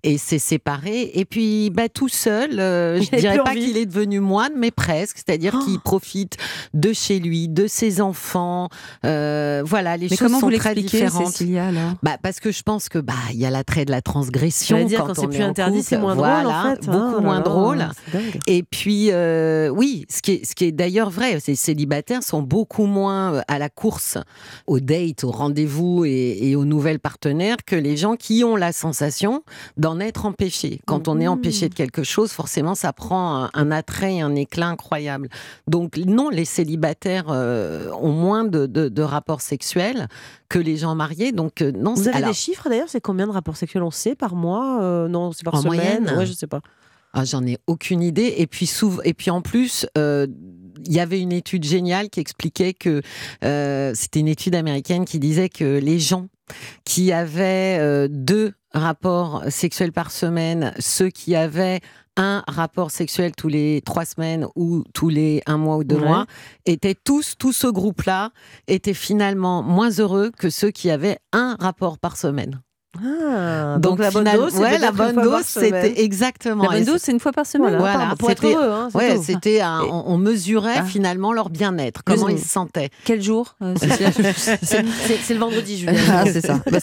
et s'est séparé. Et puis, bah, tout seul, euh, je avait dirais pas qu'il est devenu moine, mais presque. C'est-à-dire Oh. qu'il profite de chez lui, de ses enfants. Euh, voilà, les Mais choses sont vous très différentes. Cécilia alors? Bah, parce que je pense que bah il y a l'attrait de la transgression dire, quand, c'est plus interdit, c'est moins Voilà, drôle en fait. beaucoup. Oh là moins là, drôle. Et puis, euh, oui, ce qui est, ce qui est d'ailleurs vrai, ces célibataires sont beaucoup moins à la course, aux dates, aux rendez-vous et, et aux nouvelles partenaires que les gens qui ont la sensation d'en être empêchés. Quand on est empêché de quelque chose, forcément, ça prend un, un attrait et un éclat incroyable. Donc non, les célibataires euh, ont moins de, de- de rapports sexuels que les gens mariés. Donc euh, non, Vous avez alors, des chiffres d'ailleurs C'est combien de rapports sexuels on sait par mois Euh, Non, c'est par En semaine moyenne Ouais, je sais pas. Ah, J'en ai aucune idée. Et puis, et puis en plus, euh, il y avait une étude géniale qui expliquait que euh, c'était une étude américaine qui disait que les gens qui avaient euh, deux rapports sexuels par semaine, ceux qui avaient un rapport sexuel tous les trois semaines ou tous les un mois ou deux Ouais. mois, étaient tous, tout ce groupe-là, était finalement moins heureux que ceux qui avaient un rapport par semaine. Ah, donc, la bonne final- dose, ouais, la bonne dose, c'était exactement. La bonne dose, c'est une fois par semaine. Voilà, pour être heureux. Hein, Ouais, c'était un- on, on mesurait Ah. finalement leur bien-être, comment ils se sentaient. Quel jour euh, C'est le vendredi, Julien. Ah, c'est ça. Bah,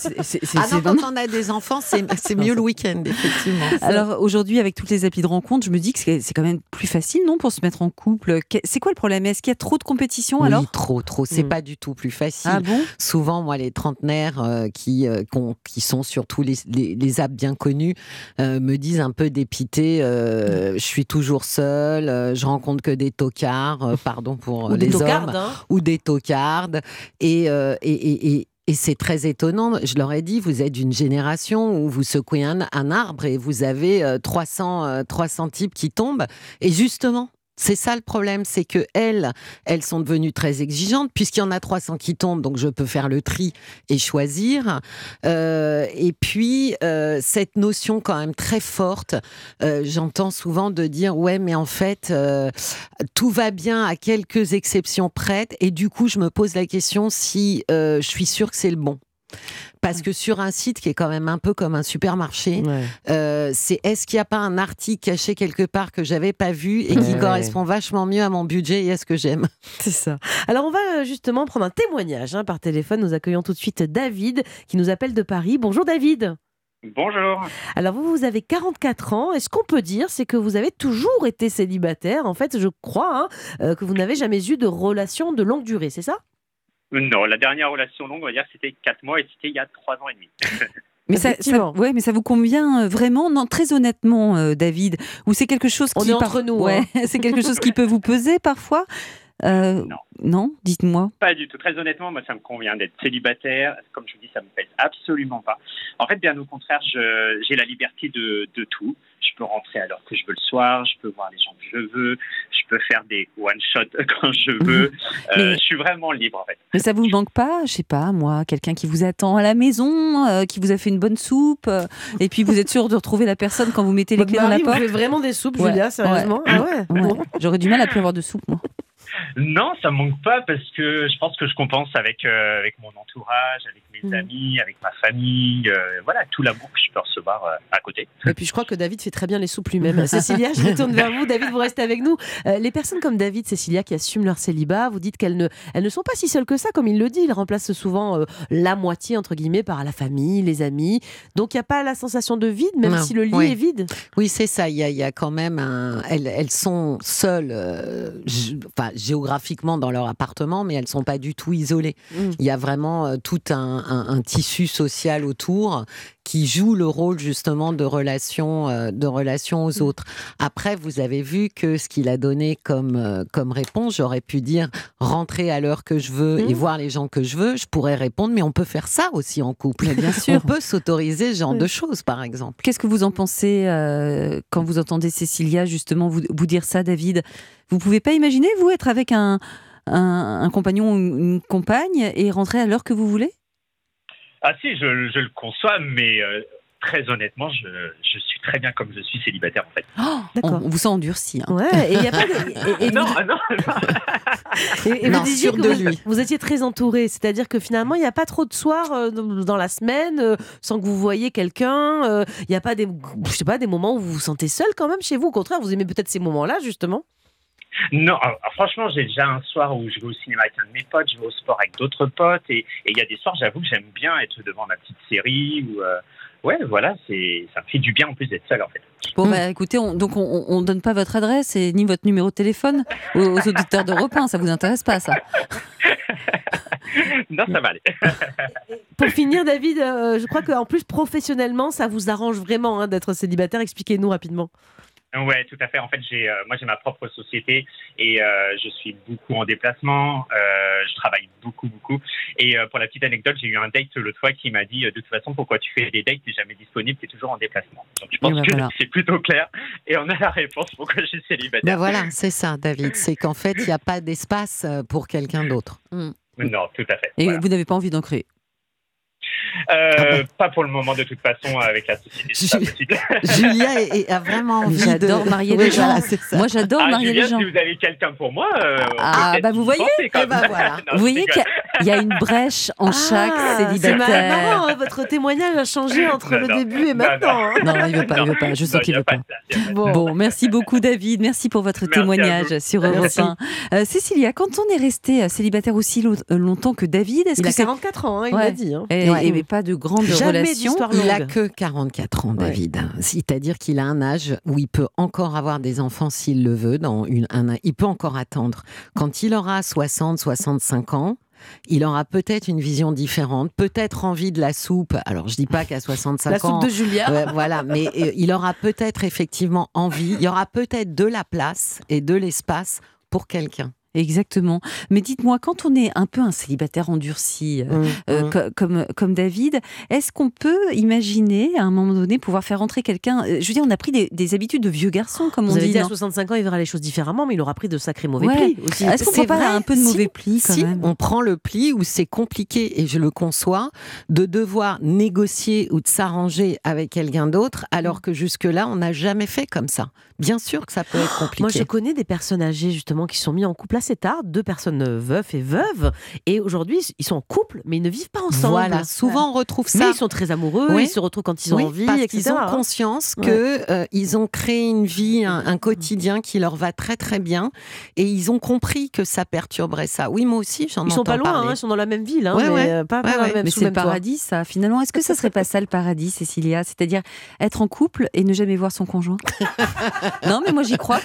Ah non, quand on a des enfants, c'est mieux le week-end, effectivement. Alors aujourd'hui, avec toutes les applis de rencontre, je me dis que c'est quand même plus facile, non, pour se mettre en couple. C'est quoi le problème? Est-ce qu'il y a trop de compétition oui, alors? trop, trop. C'est Mm. pas du tout plus facile. Souvent, moi, les trentenaires euh, qui, euh, qui sont sur tous les, les, les apps bien connus euh, me disent un peu dépités euh, je suis toujours seule, euh, je rencontre que des tocards, pardon pour Ou les des hommes, hein. ou des tocardes. Et, et, et, et- et c'est très étonnant. Je leur ai dit, vous êtes d'une génération où vous secouez un, un arbre et vous avez euh, 300, euh, 300 types qui tombent. Et justement, c'est ça le problème, c'est que elles, elles sont devenues très exigeantes puisqu'il y en a 300 qui tombent, donc je peux faire le tri et choisir. Euh, et puis euh, cette notion quand même très forte, euh, j'entends souvent de dire ouais, mais en fait tout va bien à quelques exceptions prêtes, et du coup je me pose la question si je suis sûre que c'est le bon. Parce que sur un site qui est quand même un peu comme un supermarché, Ouais. euh, c'est est-ce qu'il n'y a pas un article caché quelque part que j'avais pas vu et qui Ouais. correspond vachement mieux à mon budget et à ce que j'aime? C'est ça. Alors on va euh, justement prendre un témoignage hein, par téléphone. Nous accueillons tout de suite David qui nous appelle de Paris. Bonjour David. Bonjour. Alors vous, vous avez 44 ans. Et ce qu'on peut dire, c'est que vous avez toujours été célibataire? En fait, je crois hein, euh, que vous n'avez jamais eu de relation de longue durée, c'est ça? Non, la dernière relation longue, on va dire, c'était 4 mois et c'était il y a 3 ans et demi. mais ça, ça, ouais, mais ça vous convient euh, vraiment? Non, très honnêtement, euh, David, ou c'est quelque chose On qui est entre nous, ouais, hein. c'est quelque chose qui peut vous peser parfois? Euh, Non. Non, dites-moi. Pas du tout. Très honnêtement, moi, ça me convient d'être célibataire. Comme je vous dis, ça me pèse absolument pas. En fait, bien au contraire, je- j'ai la liberté de, de tout. Je peux rentrer à l'heure que je veux le soir, je peux voir les gens que je veux, je peux faire des one-shots quand je veux. Euh, Mais- Je suis vraiment libre, en fait. Mais ça vous manque pas, je sais pas, moi, quelqu'un qui vous attend à la maison, euh, qui vous a fait une bonne soupe, euh, et puis vous êtes sûr de retrouver la personne quand vous mettez les Votre clés dans la mari vous porte? fait vraiment des soupes, Ouais, Julia, sérieusement ouais. Ah ouais, Ouais. Bon. J'aurais du mal à plus avoir de soupe, moi. Non, ça manque pas parce que je pense que je compense avec, euh, avec mon entourage, avec mes Mhm. amis, avec ma famille. euh, voilà, tout l'amour que je peux recevoir euh, à côté. Et puis je crois que David fait très bien les soupes lui-même. Cécilia, je me tourne vers vous. David, vous restez avec nous. Euh, les personnes comme David, Cécilia, qui assument leur célibat, vous dites qu'elles ne, elles ne sont pas si seules que ça, comme il le dit. Ils remplacent souvent euh, la moitié, entre guillemets, par la famille, les amis. Donc il n'y a pas la sensation de vide, même Non. si le lit Oui. est vide. Oui, c'est ça. Il y, a, il y a quand même un. Elles, elles sont seules, euh, enfin, géographiquement dans leur appartement, mais elles sont pas du tout isolées. Mm. Il y a vraiment euh, tout un, un- un tissu social autour qui joue le rôle justement de relation, euh, de relation aux autres. Après, vous avez vu que ce qu'il a donné comme, euh, comme réponse, j'aurais pu dire rentrer à l'heure que je veux et Mm. voir les gens que je veux. Je pourrais répondre, mais on peut faire ça aussi en couple. Bien sûr. On peut s'autoriser ce genre Oui. de choses, par exemple. Qu'est-ce que vous en pensez euh, quand vous entendez Cécilia justement vous, vous dire ça, David? Vous pouvez pas imaginer, vous, être avec un, un, un compagnon ou une compagne et rentrer à l'heure que vous voulez? Ah si, je, je le conçois, mais euh, très honnêtement, je, je suis très bien comme je suis célibataire en fait. on, D'accord. on vous sent endurci. hein. Ouais, et il y a pas de- et- et non, vous- ah non, Et, et Non, vous disiez que de vous, lui. vous étiez très entouré, c'est-à-dire que finalement, il n'y a pas trop de soirs euh, dans la semaine euh, sans que vous voyez quelqu'un. euh, Il n'y a pas des, je sais pas, des moments où vous vous sentez seul quand même chez vous. Au contraire, vous aimez peut-être ces moments-là, justement. Non. alors, franchement, j'ai déjà un soir où je vais au cinéma avec un de mes potes, je vais au sport avec d'autres potes, et il y a des soirs, j'avoue que j'aime bien être devant ma petite série ou euh, ouais, voilà, c'est ça me fait du bien en plus d'être seul en fait. Bon, Mm. bah écoutez, on, donc on, on donne pas votre adresse et ni votre numéro de téléphone aux, aux auditeurs d'Europe 1, ça vous intéresse pas, ça Non, ça va aller. Pour finir, David, euh, je crois qu'en plus, professionnellement, ça vous arrange vraiment hein, d'être célibataire. Expliquez-nous rapidement. Ouais, tout à fait. En fait, j'ai, euh, moi, j'ai ma propre société et euh, je suis beaucoup en déplacement. Euh, je travaille beaucoup, beaucoup. Et euh, pour la petite anecdote, j'ai eu un date l'autre fois qui m'a dit, euh, de toute façon, pourquoi tu fais des dates T'es jamais disponible, t'es toujours en déplacement. Donc, je pense ben que voilà. c'est plutôt clair. Et on a la réponse pourquoi je suis célibataire. Ben voilà, c'est ça, David. C'est qu'en fait, il n'y a pas d'espace pour quelqu'un d'autre. Non, tout à fait. Et Voilà. vous n'avez pas envie d'en créer? Euh, Pas pour le moment, de toute façon, avec la société. c'est. Julia est- est- a vraiment envie J'adore de... marier Oui, les gens. voilà, c'est. Moi, j'adore Ah, marier les gens. si vous avez quelqu'un pour moi, euh, on Ah, bah, vous voyez Eh ben voilà. Non, Vous voyez qu'il y a- il y a une brèche en chaque Ah, C'est célibataire. marrant, hein, votre témoignage a changé entre Non, le non. début et Non, maintenant. hein. Non, il veut pas, il veut pas. Je sens qu'il a veut pas a Bon. Bon, merci beaucoup David, merci pour votre Merci témoignage sur Europe Merci. 1. Euh, Cécilia, quand on est resté célibataire aussi lo- longtemps que David, est-ce Il que a c'est 44 ans, hein, il Ouais. l'a dit. Et, pas de grandes Jamais d'histoire Il a que 44 ans, David. C'est-à-dire qu'il a un âge où il peut encore avoir des enfants s'il le veut. Dans une, un- il peut encore attendre. Quand il aura 60, 65 ans, il aura peut-être une vision différente, peut-être envie de la soupe. Alors, je dis pas qu'à 65 La ans. soupe de Julia. Ouais, voilà, mais euh, il aura peut-être effectivement envie, il y aura peut-être de la place et de l'espace pour quelqu'un. Exactement. Mais dites-moi, quand on est un peu un célibataire endurci, euh, Mmh, euh, mmh. co- comme, comme David, est-ce qu'on peut imaginer à un moment donné pouvoir faire entrer quelqu'un euh, Je veux dire, on a pris des, des habitudes de vieux garçons, comme Vous on avez dit. dit à non 65 ans, il verra les choses différemment, mais il aura pris de sacrés mauvais Ouais. plis aussi. Est-ce qu'on C'est prend pas un peu de si, mauvais plis quand si même? on prend le pli où c'est compliqué, et je le conçois, de devoir négocier ou de s'arranger avec quelqu'un d'autre, alors que jusque-là, on n'a jamais fait comme ça. Bien sûr que ça peut être compliqué. Moi, je connais des personnes âgées justement qui sont mis en couple assez tard, deux personnes euh, veufs et veuves, et aujourd'hui ils sont en couple, mais ils ne vivent pas ensemble. Voilà, souvent on retrouve ça. Mais ils sont très amoureux, Oui. ils se retrouvent quand ils ont Oui, envie, parce etc. qu'ils ont conscience Ouais. que euh, ils ont créé une vie, un, un quotidien qui leur va très très bien, et ils ont compris que ça perturberait ça. Oui, moi aussi, j'en Ils sont entends pas loin, hein, ils sont dans la même ville, hein, Ouais, mais ouais. euh, pas, pas Ouais, dans la même Mais c'est le paradis, ça. Finalement, est-ce que ça serait pas ça le paradis, Cécilia? C'est-à-dire être en couple et ne jamais voir son conjoint? Non, mais moi j'y crois.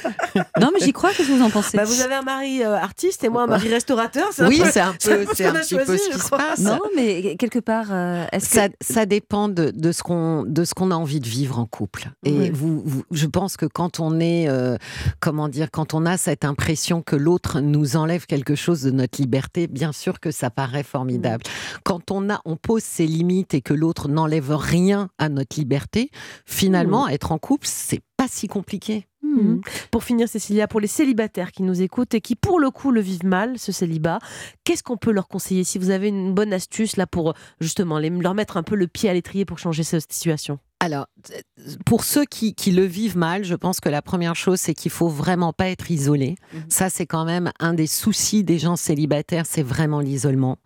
Non, mais j'y crois. Qu'est-ce que vous en pensez? Bah, vous avez un mari euh, artiste et moi un mari restaurateur. c'est un peu- c'est un peu, ce c'est un a petit peu choisi, ce qui se passe. Non, mais quelque part, euh, est-ce que Ça, ça dépend de, de ce qu'on de ce qu'on a envie de vivre en couple. Et vous, vous- je pense que quand on est, euh, comment dire, quand on a cette impression que l'autre nous enlève quelque chose de notre liberté, bien sûr que ça paraît formidable. Quand on a, on pose ses limites et que l'autre n'enlève rien à notre liberté, finalement, être en couple, c'est pas si compliqué. Mhm. Pour finir, Cécilia, pour les célibataires qui nous écoutent et qui, pour le coup, le vivent mal, ce célibat, qu'est-ce qu'on peut leur conseiller? Si vous avez une bonne astuce là pour justement les- leur mettre un peu le pied à l'étrier pour changer cette situation. Alors, pour ceux qui, qui le vivent mal, je pense que la première chose, c'est qu'il faut vraiment pas être isolé. Ça, c'est quand même un des soucis des gens célibataires, c'est vraiment l'isolement.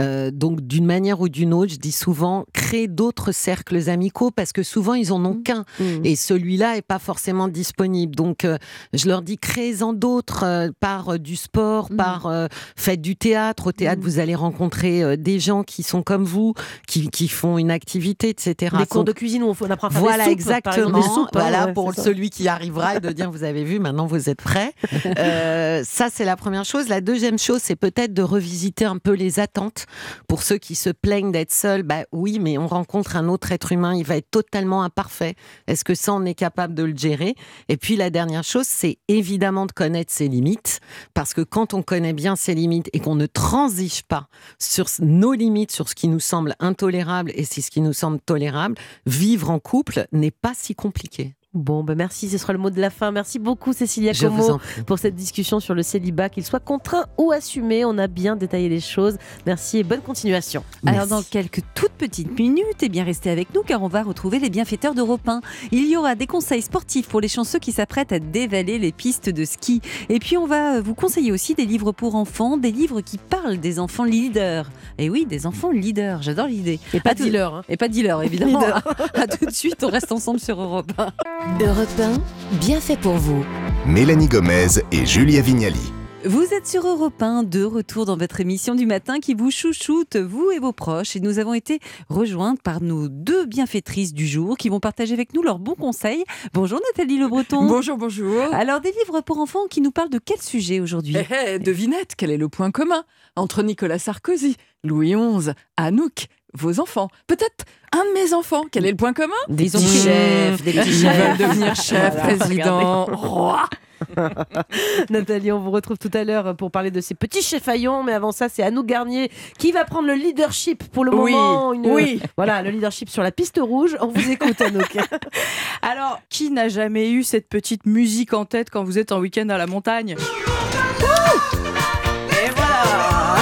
Euh, donc, d'une manière ou d'une autre, je dis souvent, créer d'autres cercles amicaux parce que souvent, ils en ont qu'un et celui-là est pas forcément disponible. Donc, euh, je leur dis, créez-en d'autres euh, par euh, du sport, par euh, faites du théâtre. Au théâtre, vous allez rencontrer euh, des gens qui sont comme vous, qui, qui font une activité, etc. Des cours de cuisine où on on apprend à faire voilà, des soupes, par exemple, exactement. des soupes, hein, voilà, ouais, pour celui qui arrivera et de dire, vous avez vu, maintenant vous êtes prêts. Euh, ça, c'est la première chose. La deuxième chose, c'est peut-être de revisiter un peu les attentes. Pour ceux qui se plaignent d'être seuls, bah oui, mais on rencontre un autre être humain, il va être totalement imparfait. Est-ce que ça, on est capable de le gérer? Et puis la dernière chose, c'est évidemment de connaître ses limites, parce que quand on connaît bien ses limites et qu'on ne transige pas sur nos limites, sur ce qui nous semble intolérable et c'est ce qui nous semble tolérable, vivre en couple n'est pas si compliqué. Bon, ben merci, ce sera le mot de la fin. Merci beaucoup Cécilia Je Como pour cette discussion sur le célibat, qu'il soit contraint ou assumé. On a bien détaillé les choses. Merci et bonne continuation. Alors dans quelques toutes petites minutes, eh bien restez avec nous car on va retrouver les bienfaiteurs d'Europe 1. Il y aura des conseils sportifs pour les chanceux qui s'apprêtent à dévaler les pistes de ski. Et puis on va vous conseiller aussi des livres pour enfants, des livres qui parlent des enfants leaders. Et oui, des enfants leaders, j'adore l'idée. Et pas dealer. hein. Et pas dealer, évidemment. à tout de suite, on reste ensemble sur Europe 1. Europe 1, bien fait pour vous. Mélanie Gomez et Julia Vignali. Vous êtes sur Europe 1, de retour dans votre émission du matin qui vous chouchoute, vous et vos proches. Et nous avons été rejointes par nos deux bienfaitrices du jour qui vont partager avec nous leurs bons conseils. Bonjour Nathalie Le Breton. Bonjour, bonjour. Alors, des livres pour enfants qui nous parlent de quel sujet aujourd'hui? Eh, eh, devinette, quel est le point commun entre Nicolas Sarkozy, Louis XI, Anouk, vos enfants Peut-être un de mes enfants. Quel est le point commun? Des petits chefs, des petits chefs. Ils veulent devenir chef, Voilà, président, roi. Nathalie, on vous retrouve tout à l'heure pour parler de ces petits cheffaillons. Mais avant ça, c'est Anouk Garnier qui va prendre le leadership pour le Oui, moment. Une- oui. Voilà, le leadership sur la piste rouge. On vous écoute, Anouk. Alors, qui n'a jamais eu cette petite musique en tête quand vous êtes en week-end à la montagne? Et voilà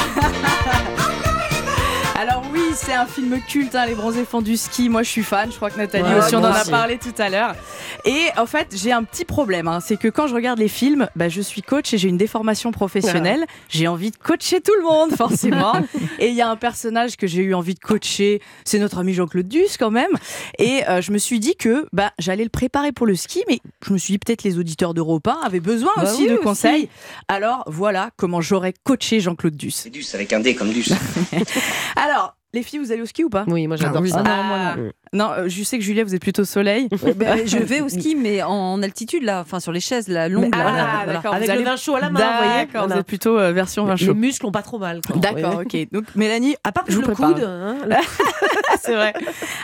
Alors c'est un film culte, hein, Les Bronzés font du ski. Moi, je suis fan. Je crois que Nathalie Ouais, aussi, on en a parlé tout à l'heure. Et en fait, j'ai un petit problème. hein, c'est que quand je regarde les films, bah, je suis coach et j'ai une déformation professionnelle. J'ai envie de coacher tout le monde, forcément. et il y a un personnage que j'ai eu envie de coacher. C'est notre ami Jean-Claude Duss, quand même. Et euh, je me suis dit que bah, j'allais le préparer pour le ski, mais je me suis dit peut-être les auditeurs d'Europe 1 avaient besoin Bah aussi oui, de aussi. conseils. Alors voilà comment j'aurais coaché Jean-Claude Duss. C'est Duss avec un D comme Duss. Alors, les filles, vous allez au ski ou pas? Oui, moi j'adore oui. ça. Ah non, moi non. Non, euh, je sais que Julia, vous êtes plutôt soleil. Ben, Je vais au ski, mais en altitude, là, enfin sur les chaises, la longue. Mais- là, ah, voilà. d'accord. Avec vous le allez- vin chaud à la main, vous voyez. Êtes plutôt euh, version vin Les chaud. muscles ont pas trop mal. D'accord, Oui. ok. Donc, Mélanie, À part Je le prépare. coude. hein, c'est vrai.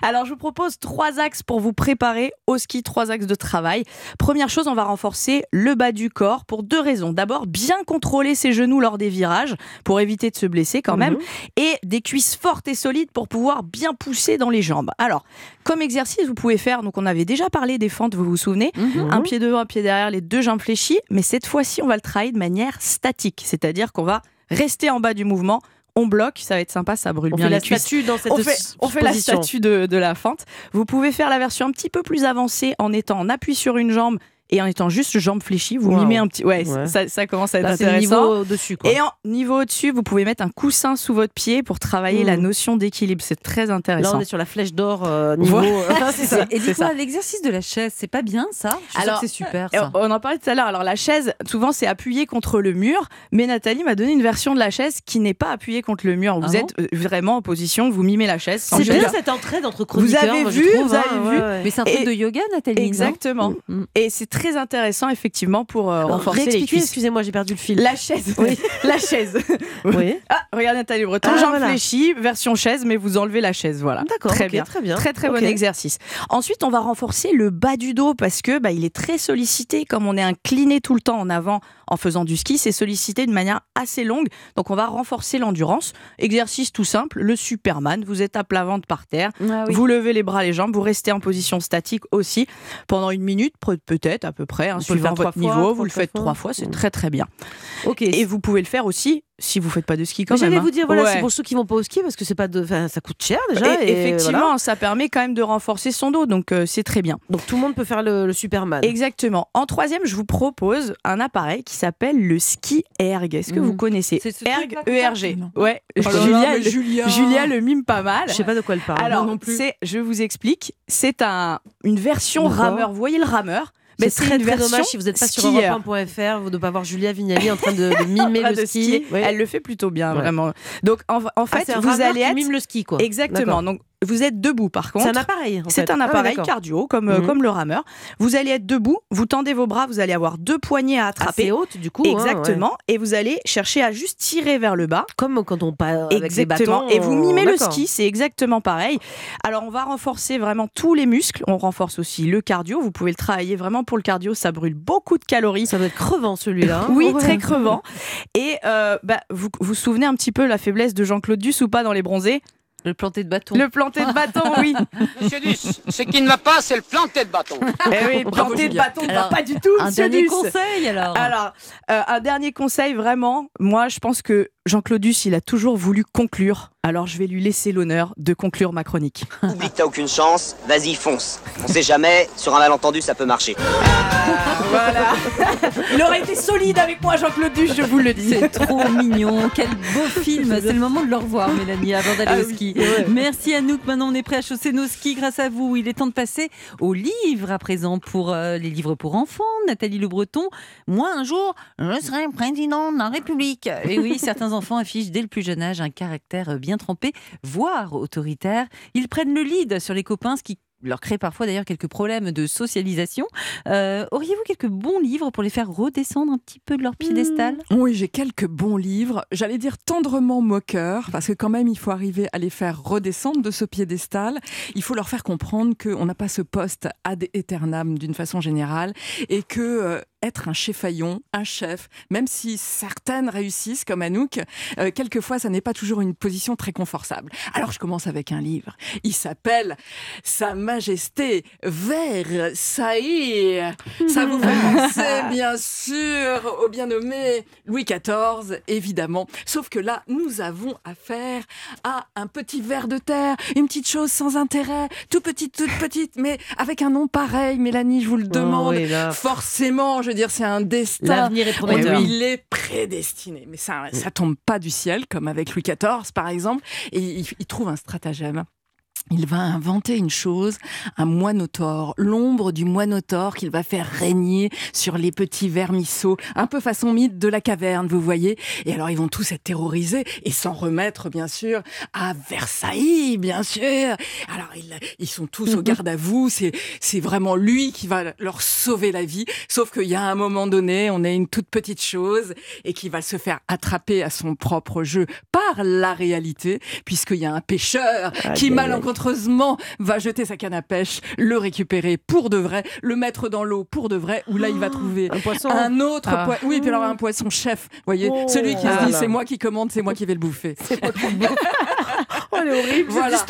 Alors, je vous propose trois axes pour vous préparer au ski, trois axes de travail. Première chose, on va renforcer le bas du corps pour deux raisons. D'abord, bien contrôler ses genoux lors des virages pour éviter de se blesser quand même. Mhm. Et des cuisses fortes et solides pour pouvoir bien pousser dans les jambes. Alors, comme exercice, vous pouvez faire, donc on avait déjà parlé des fentes, vous vous souvenez Mhm. un pied devant, un pied derrière, les deux jambes fléchies, mais cette fois-ci, on va le travailler de manière statique, c'est-à-dire qu'on va rester en bas du mouvement, on bloque, ça va être sympa, ça brûle On bien fait les la cuisses. statue dans cette On fait, on fait la statue de, de la fente. Vous pouvez faire la version un petit peu plus avancée en étant en appui sur une jambe et en étant juste jambes fléchies. Vous Wow. mimez un petit. Ouais, Ouais. Ça, ça commence à être Là, intéressant. niveau au-dessus. quoi. Et en niveau au-dessus, vous pouvez mettre un coussin sous votre pied pour travailler Mm. la notion d'équilibre. C'est très Là, intéressant. on est sur la flèche d'or euh, niveau. Euh, ça. Et quoi, ça. l'exercice de la chaise, c'est pas bien ça? Je Alors, c'est super ça. On en parlait tout à l'heure. Alors la chaise, souvent c'est appuyé contre le mur, mais Nathalie m'a donné une version de la chaise qui n'est pas appuyée contre le mur. Vous Ah êtes euh, vraiment en position, vous mimez la chaise. C'est bien cette entraide entre Vous chroniqueurs. avez moi, je vu, trouve, vous hein, avez ouais, vu. ouais. Mais c'est un truc Et- de yoga, Nathalie Exactement. Mm. Et c'est très intéressant effectivement pour euh, Alors, renforcer les cuisses. excusez-moi, j'ai perdu le fil. La chaise, Oui. la chaise. Oui. Ah, regarde Nathalie Breton, Ah, jambes voilà. version chaise, mais vous enlevez la chaise, voilà. D'accord, très bien. très bien. Très très bon exercice. Ensuite, on va renforcer le bas du dos parce que bah, il est très sollicité. Comme on est incliné tout le temps en avant en faisant du ski, c'est sollicité de manière assez longue. Donc, on va renforcer l'endurance. Exercice tout simple, le Superman. Vous êtes à plat ventre par terre. Ah oui. Vous levez les bras, les jambes, vous restez en position statique aussi pendant une minute, pe- peut-être à peu près, hein, suivant votre fois, niveau. Vous le faites fois. trois fois, c'est Mm. très très bien. Ok. Et vous pouvez le faire aussi si vous faites pas de ski quand Mais même. J'allais hein. vous dire, voilà, Ouais. c'est pour ceux qui vont pas au ski parce que c'est pas de, enfin, ça coûte cher déjà. Et- et effectivement, voilà. ça permet quand même de renforcer son dos, donc euh, c'est très bien. Donc tout le monde peut faire le, le Superman. Exactement. En troisième, je vous propose un appareil qui s'appelle le ski erg. Est-ce que Mhm. vous connaissez C'est ce Erg, ERG. Ouais. Oh Julia, le- Julia. Julia le mime pas mal. Je sais pas de quoi elle parle. Alors, non plus. c'est, je vous explique, c'est un, une version rameur. Vous voyez le rameur? Mais c'est très, une très dommage si vous n'êtes pas sur skieur. europe1.fr, vous de pas voir Julia Vignali en train de, de mimer train le de ski. Oui. Elle le fait plutôt bien, Ouais. vraiment. Donc, en, en Ah, fait, vous allez être. mime le ski, quoi. Exactement. Donc, vous êtes debout, par contre. C'est un appareil. C'est un Ah appareil cardio, comme, euh, Mhm. comme le rameur. Vous allez être debout, vous tendez vos bras, vous allez avoir deux poignées à attraper. Assez haute, du coup. hein, Exactement. ouais. Et vous allez chercher à juste tirer vers le bas. Comme quand on part avec des Exactement. bâtons. Et vous mimez le ski, c'est exactement pareil. Alors, on va renforcer vraiment tous les muscles. On renforce aussi le cardio. Vous pouvez le travailler vraiment pour le cardio. Ça brûle beaucoup de calories. Ça doit être crevant celui-là. hein. Oui, Ouais. très crevant. Et euh, bah, vous vous souvenez un petit peu la faiblesse de Jean-Claude Duss ou pas dans Les Bronzés? Le planté de bâton. Le planté de bâton, oui. Monsieur Duss, ce qui ne va pas, c'est le planté de bâton. Eh oui, planté de bâton, Alors, pas du tout, Un monsieur dernier Duss. conseil alors. Alors, euh, un dernier conseil, vraiment. Moi, je pense que Jean-Claude Duss, il a toujours voulu conclure. Alors, je vais lui laisser l'honneur de conclure ma chronique. Oublie que t'as aucune chance, vas-y fonce. On sait jamais, sur un malentendu ça peut marcher. voilà. Il aurait été solide avec moi, Jean-Claude Duss, je vous le dis. C'est trop mignon, quel beau film. C'est le moment de le revoir, Mélanie, avant d'aller Ah au oui. ski. Marie. Merci Anouk. Maintenant, on est prêt à chausser nos skis grâce à vous. Il est temps de passer aux livres à présent pour euh, les livres pour enfants. Nathalie Le Breton. Moi, un jour, je serai président de la République. Et oui, certains enfants affichent dès le plus jeune âge un caractère bien trempé, voire autoritaire. Ils prennent le lead sur les copains, ce qui leur crée parfois d'ailleurs quelques problèmes de socialisation. Euh, Auriez-vous quelques bons livres pour les faire redescendre un petit peu de leur piédestal? Oui, j'ai quelques bons livres. J'allais dire tendrement moqueurs, parce que quand même, il faut arriver à les faire redescendre de ce piédestal. Il faut leur faire comprendre qu'on n'a pas ce poste ad aeternam d'une façon générale et que euh, être un chefaillon, un chef, même si certaines réussissent comme Anouk, euh, quelquefois ça n'est pas toujours une position très confortable. Alors je commence avec un livre. Il s'appelle Sa Majesté Versailles. Ça vous fait penser bien sûr au bien nommé Louis XIV, évidemment. Sauf que là, nous avons affaire à un petit ver de terre, une petite chose sans intérêt, tout petite, toute petite, mais avec un nom pareil, Mélanie, je vous le demande. oui, là. Forcément, je veux dire, c'est un destin. L'avenir est prometteur. Il est prédestiné. Mais ça, ça tombe pas du ciel, comme avec Louis XIV, par exemple. Et il, il trouve un stratagème. Il va inventer une chose, un moinotaure, l'ombre du moinotaure qu'il va faire régner sur les petits vermisseaux, un peu façon mythe de la caverne, vous voyez. Et alors ils vont tous être terrorisés et s'en remettre, bien sûr, à Versailles, bien sûr. Alors ils, ils sont tous au garde à vous, c'est vraiment lui qui va leur sauver la vie. Sauf qu'il y a un moment donné, on est une toute petite chose et qui va se faire attraper à son propre jeu par la réalité, puisqu'il y a un pêcheur qui aïe. Malencontreusement va jeter sa canne à pêche, le récupérer pour de vrai, le mettre dans l'eau pour de vrai, où là il va trouver Un poisson un autre Ah. poisson. Oui, puis alors un poisson chef, voyez, Oh. celui qui se Ah dit là. c'est moi qui commande, c'est moi qui vais le bouffer. Oh, elle est horrible. Voilà.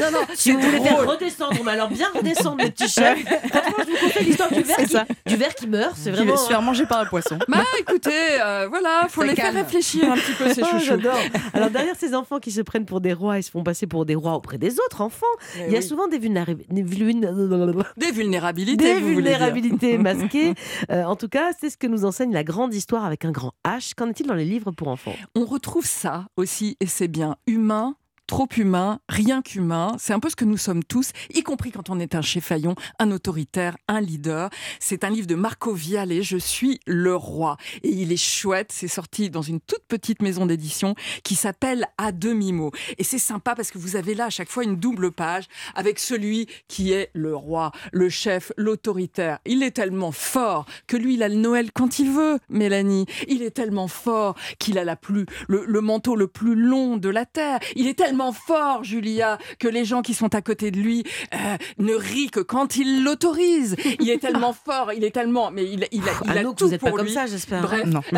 Non, non, si vous voulez faire redescendre, mais alors bien redescendre le petit chef. Franchement, je vous conseille l'histoire du verre, C'est qui, ça. du verre qui meurt. C'est vraiment. va se faire manger par un poisson. Bah écoutez, euh, voilà, faut les calme. faire réfléchir un petit peu ces Oh, chouchous. j'adore. Alors derrière ces enfants qui se prennent pour des rois et se font passer pour des rois auprès des autres enfants, Eh il y a oui. souvent des, vulnéra- des vuln- Des vulnérabilités, des vous vulnérabilités masquées. Euh, en tout cas, c'est ce que nous enseigne la grande histoire avec un grand H. Qu'en est-il dans les livres pour enfants? On retrouve ça aussi, et c'est bien humain. humain Trop humain, rien qu'humain. C'est un peu ce que nous sommes tous, y compris quand on est un chefaillon, un autoritaire, un leader. C'est un livre de Marco Viallet, Je suis le roi. Et il est chouette. C'est sorti dans une toute petite maison d'édition qui s'appelle À demi-mot. Et c'est sympa parce que vous avez là à chaque fois une double page avec celui qui est le roi, le chef, l'autoritaire. Il est tellement fort que lui, il a le Noël quand il veut, Mélanie. Il est tellement fort qu'il a la plus, le, le manteau le plus long de la terre. Il est tellement fort, Julia, que les gens qui sont à côté de lui euh, ne rient que quand il l'autorise. Il est tellement fort, il est tellement, mais il, il a, il a Anouk, tout vous n'êtes pour pas comme lui. ça, j'espère. Bref. Non.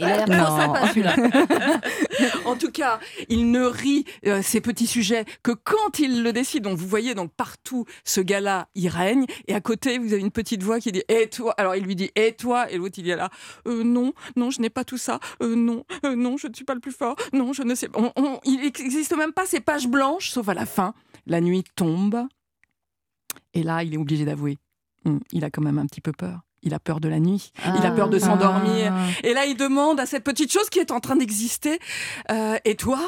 Il a l'air trop Non. sympa celui-là. en tout cas, il ne rit euh, ces petits sujets que quand il le décide. Donc vous voyez, donc partout, ce gars-là, il règne. Et à côté, vous avez une petite voix qui dit Et toi Alors il lui dit Et toi Et l'autre, il est là Euh, Non, non, je n'ai pas tout ça. Euh, non, non, je ne suis pas le plus fort. Non, je ne sais pas. On- on- il n'existe même pas ces pages blanches, sauf à la fin. La nuit tombe. Et là, il est obligé d'avouer. Hum, il a quand même un petit peu peur. Il a peur de la nuit. Il a peur de s'endormir. Ah. Et là, il demande à cette petite chose qui est en train d'exister euh, Et toi?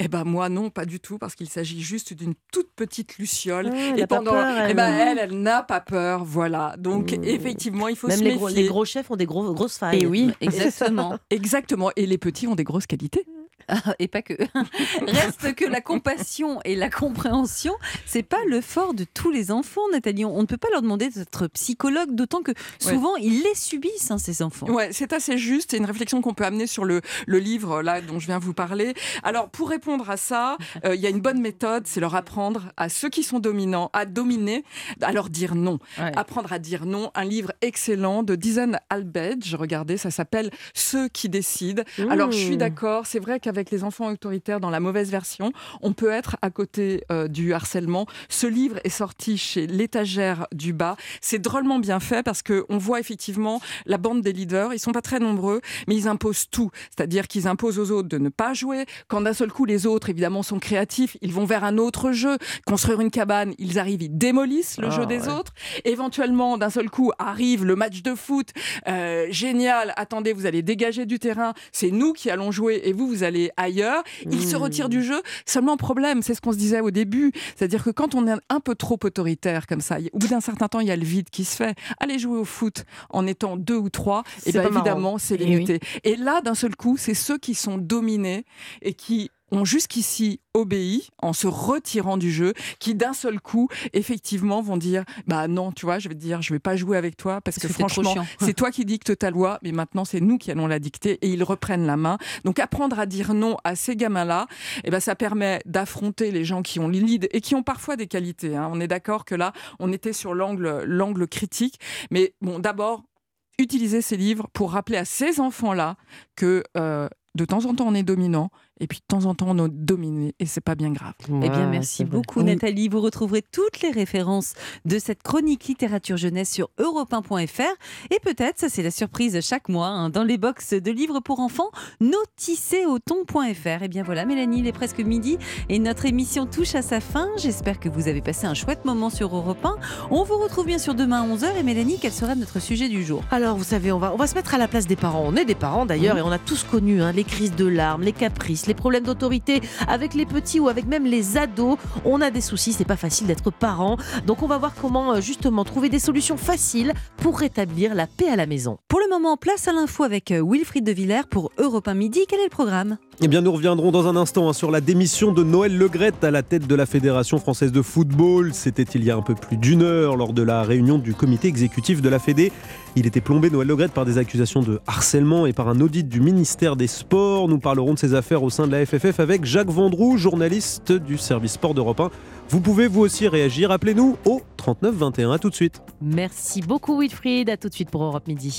Eh ben moi, non, pas du tout, parce qu'il s'agit juste d'une toute petite luciole. Ah, et pendant, peur, eh elle. ben, elle, elle n'a pas peur. Voilà. Donc effectivement, il faut Même se les méfier. gros, les gros chefs ont des gros, grosses failles. Et oui, exactement. Exactement. Et les petits ont des grosses qualités. Et pas que. Reste que la compassion et la compréhension, c'est pas le fort de tous les enfants, Nathalie. On ne peut pas leur demander d'être psychologue, d'autant que souvent ils les subissent, hein, ces enfants. Ouais, c'est assez juste. C'est une réflexion qu'on peut amener sur le, le livre là dont je viens vous parler. Alors, pour répondre à ça, euh, il y a une bonne méthode, c'est leur apprendre à ceux qui sont dominants à dominer, à leur dire non. Apprendre à dire non. Un livre excellent de Dizan Albedge. Regardez, ça s'appelle Ceux qui décident. Alors, je suis d'accord. C'est vrai qu'avec les enfants autoritaires dans la mauvaise version, on peut être à côté euh, du harcèlement. Ce livre est sorti chez l'étagère du bas. C'est drôlement bien fait parce que on voit effectivement la bande des leaders. Ils sont pas très nombreux, mais ils imposent tout. C'est-à-dire qu'ils imposent aux autres de ne pas jouer. Quand d'un seul coup les autres, évidemment, sont créatifs, ils vont vers un autre jeu. Construire une cabane, ils arrivent, ils démolissent le Ah, jeu des ouais. autres. Éventuellement, d'un seul coup, arrive le match de foot. Euh, génial. Attendez, vous allez dégager du terrain. C'est nous qui allons jouer et vous, vous allez aller ailleurs. Il se retire du jeu. Seulement problème, c'est ce qu'on se disait au début, c'est-à-dire que quand on est un peu trop autoritaire comme ça, au bout d'un certain temps, il y a le vide qui se fait. Aller jouer au foot en étant deux ou trois, et C'est bien évidemment, c'est Eh oui. limité. Et là, d'un seul coup, c'est ceux qui sont dominés et qui ont jusqu'ici obéi en se retirant du jeu, qui d'un seul coup, effectivement, vont dire Bah non, tu vois, je vais te dire, je vais pas jouer avec toi parce que Parce franchement, c'est toi qui dictes ta loi, mais maintenant c'est nous qui allons la dicter et ils reprennent la main. Donc apprendre à dire non à ces gamins-là, eh ben, ça permet d'affronter les gens qui ont lead et qui ont parfois des qualités. hein. On est d'accord que là, on était sur l'angle l'angle critique, mais bon, d'abord utiliser ces livres pour rappeler à ces enfants-là que euh, de temps en temps on est dominant et puis de temps en temps on est dominé et c'est pas bien grave. Eh bien, merci beaucoup Nathalie. Vous retrouverez toutes les références de cette chronique littérature jeunesse sur europe 1.fr. Et peut-être, ça c'est la surprise chaque mois, hein, dans les box de livres pour enfants, notisséauton.fr. Et bien voilà, Mélanie, il est presque midi et notre émission touche à sa fin. J'espère que vous avez passé un chouette moment sur Europe 1. On vous retrouve bien sûr demain à 11h. Et Mélanie, quel sera notre sujet du jour? Alors, vous savez, on va, on va se mettre à la place des parents. On est des parents d'ailleurs Mhm. et on a tous connu hein, les crises de larmes, les caprices, les problèmes d'autorité avec les petits ou avec même les ados. On a des soucis, c'est pas facile d'être parent. Donc, on va voir comment euh, justement trouver des solutions faciles pour rétablir la paix à la maison. Pour le moment, place à l'info avec euh, Wilfried de Villers pour Europe 1 Midi. Quel est le programme? Eh bien, nous reviendrons dans un instant hein, sur la démission de Noël Legrette à la tête de la Fédération française de football. C'était il y a un peu plus d'une heure lors de la réunion du comité exécutif de la Fédé. Il était plombé, Noël Legrette, par des accusations de harcèlement et par un audit du ministère des Sports. Nous parlerons de ces affaires au de la FFF avec Jacques Vendroux, journaliste du service sport d'Europe 1. Vous pouvez vous aussi réagir. Appelez-nous au 39 21. À tout de suite. Merci beaucoup Wilfried, à tout de suite pour Europe Midi.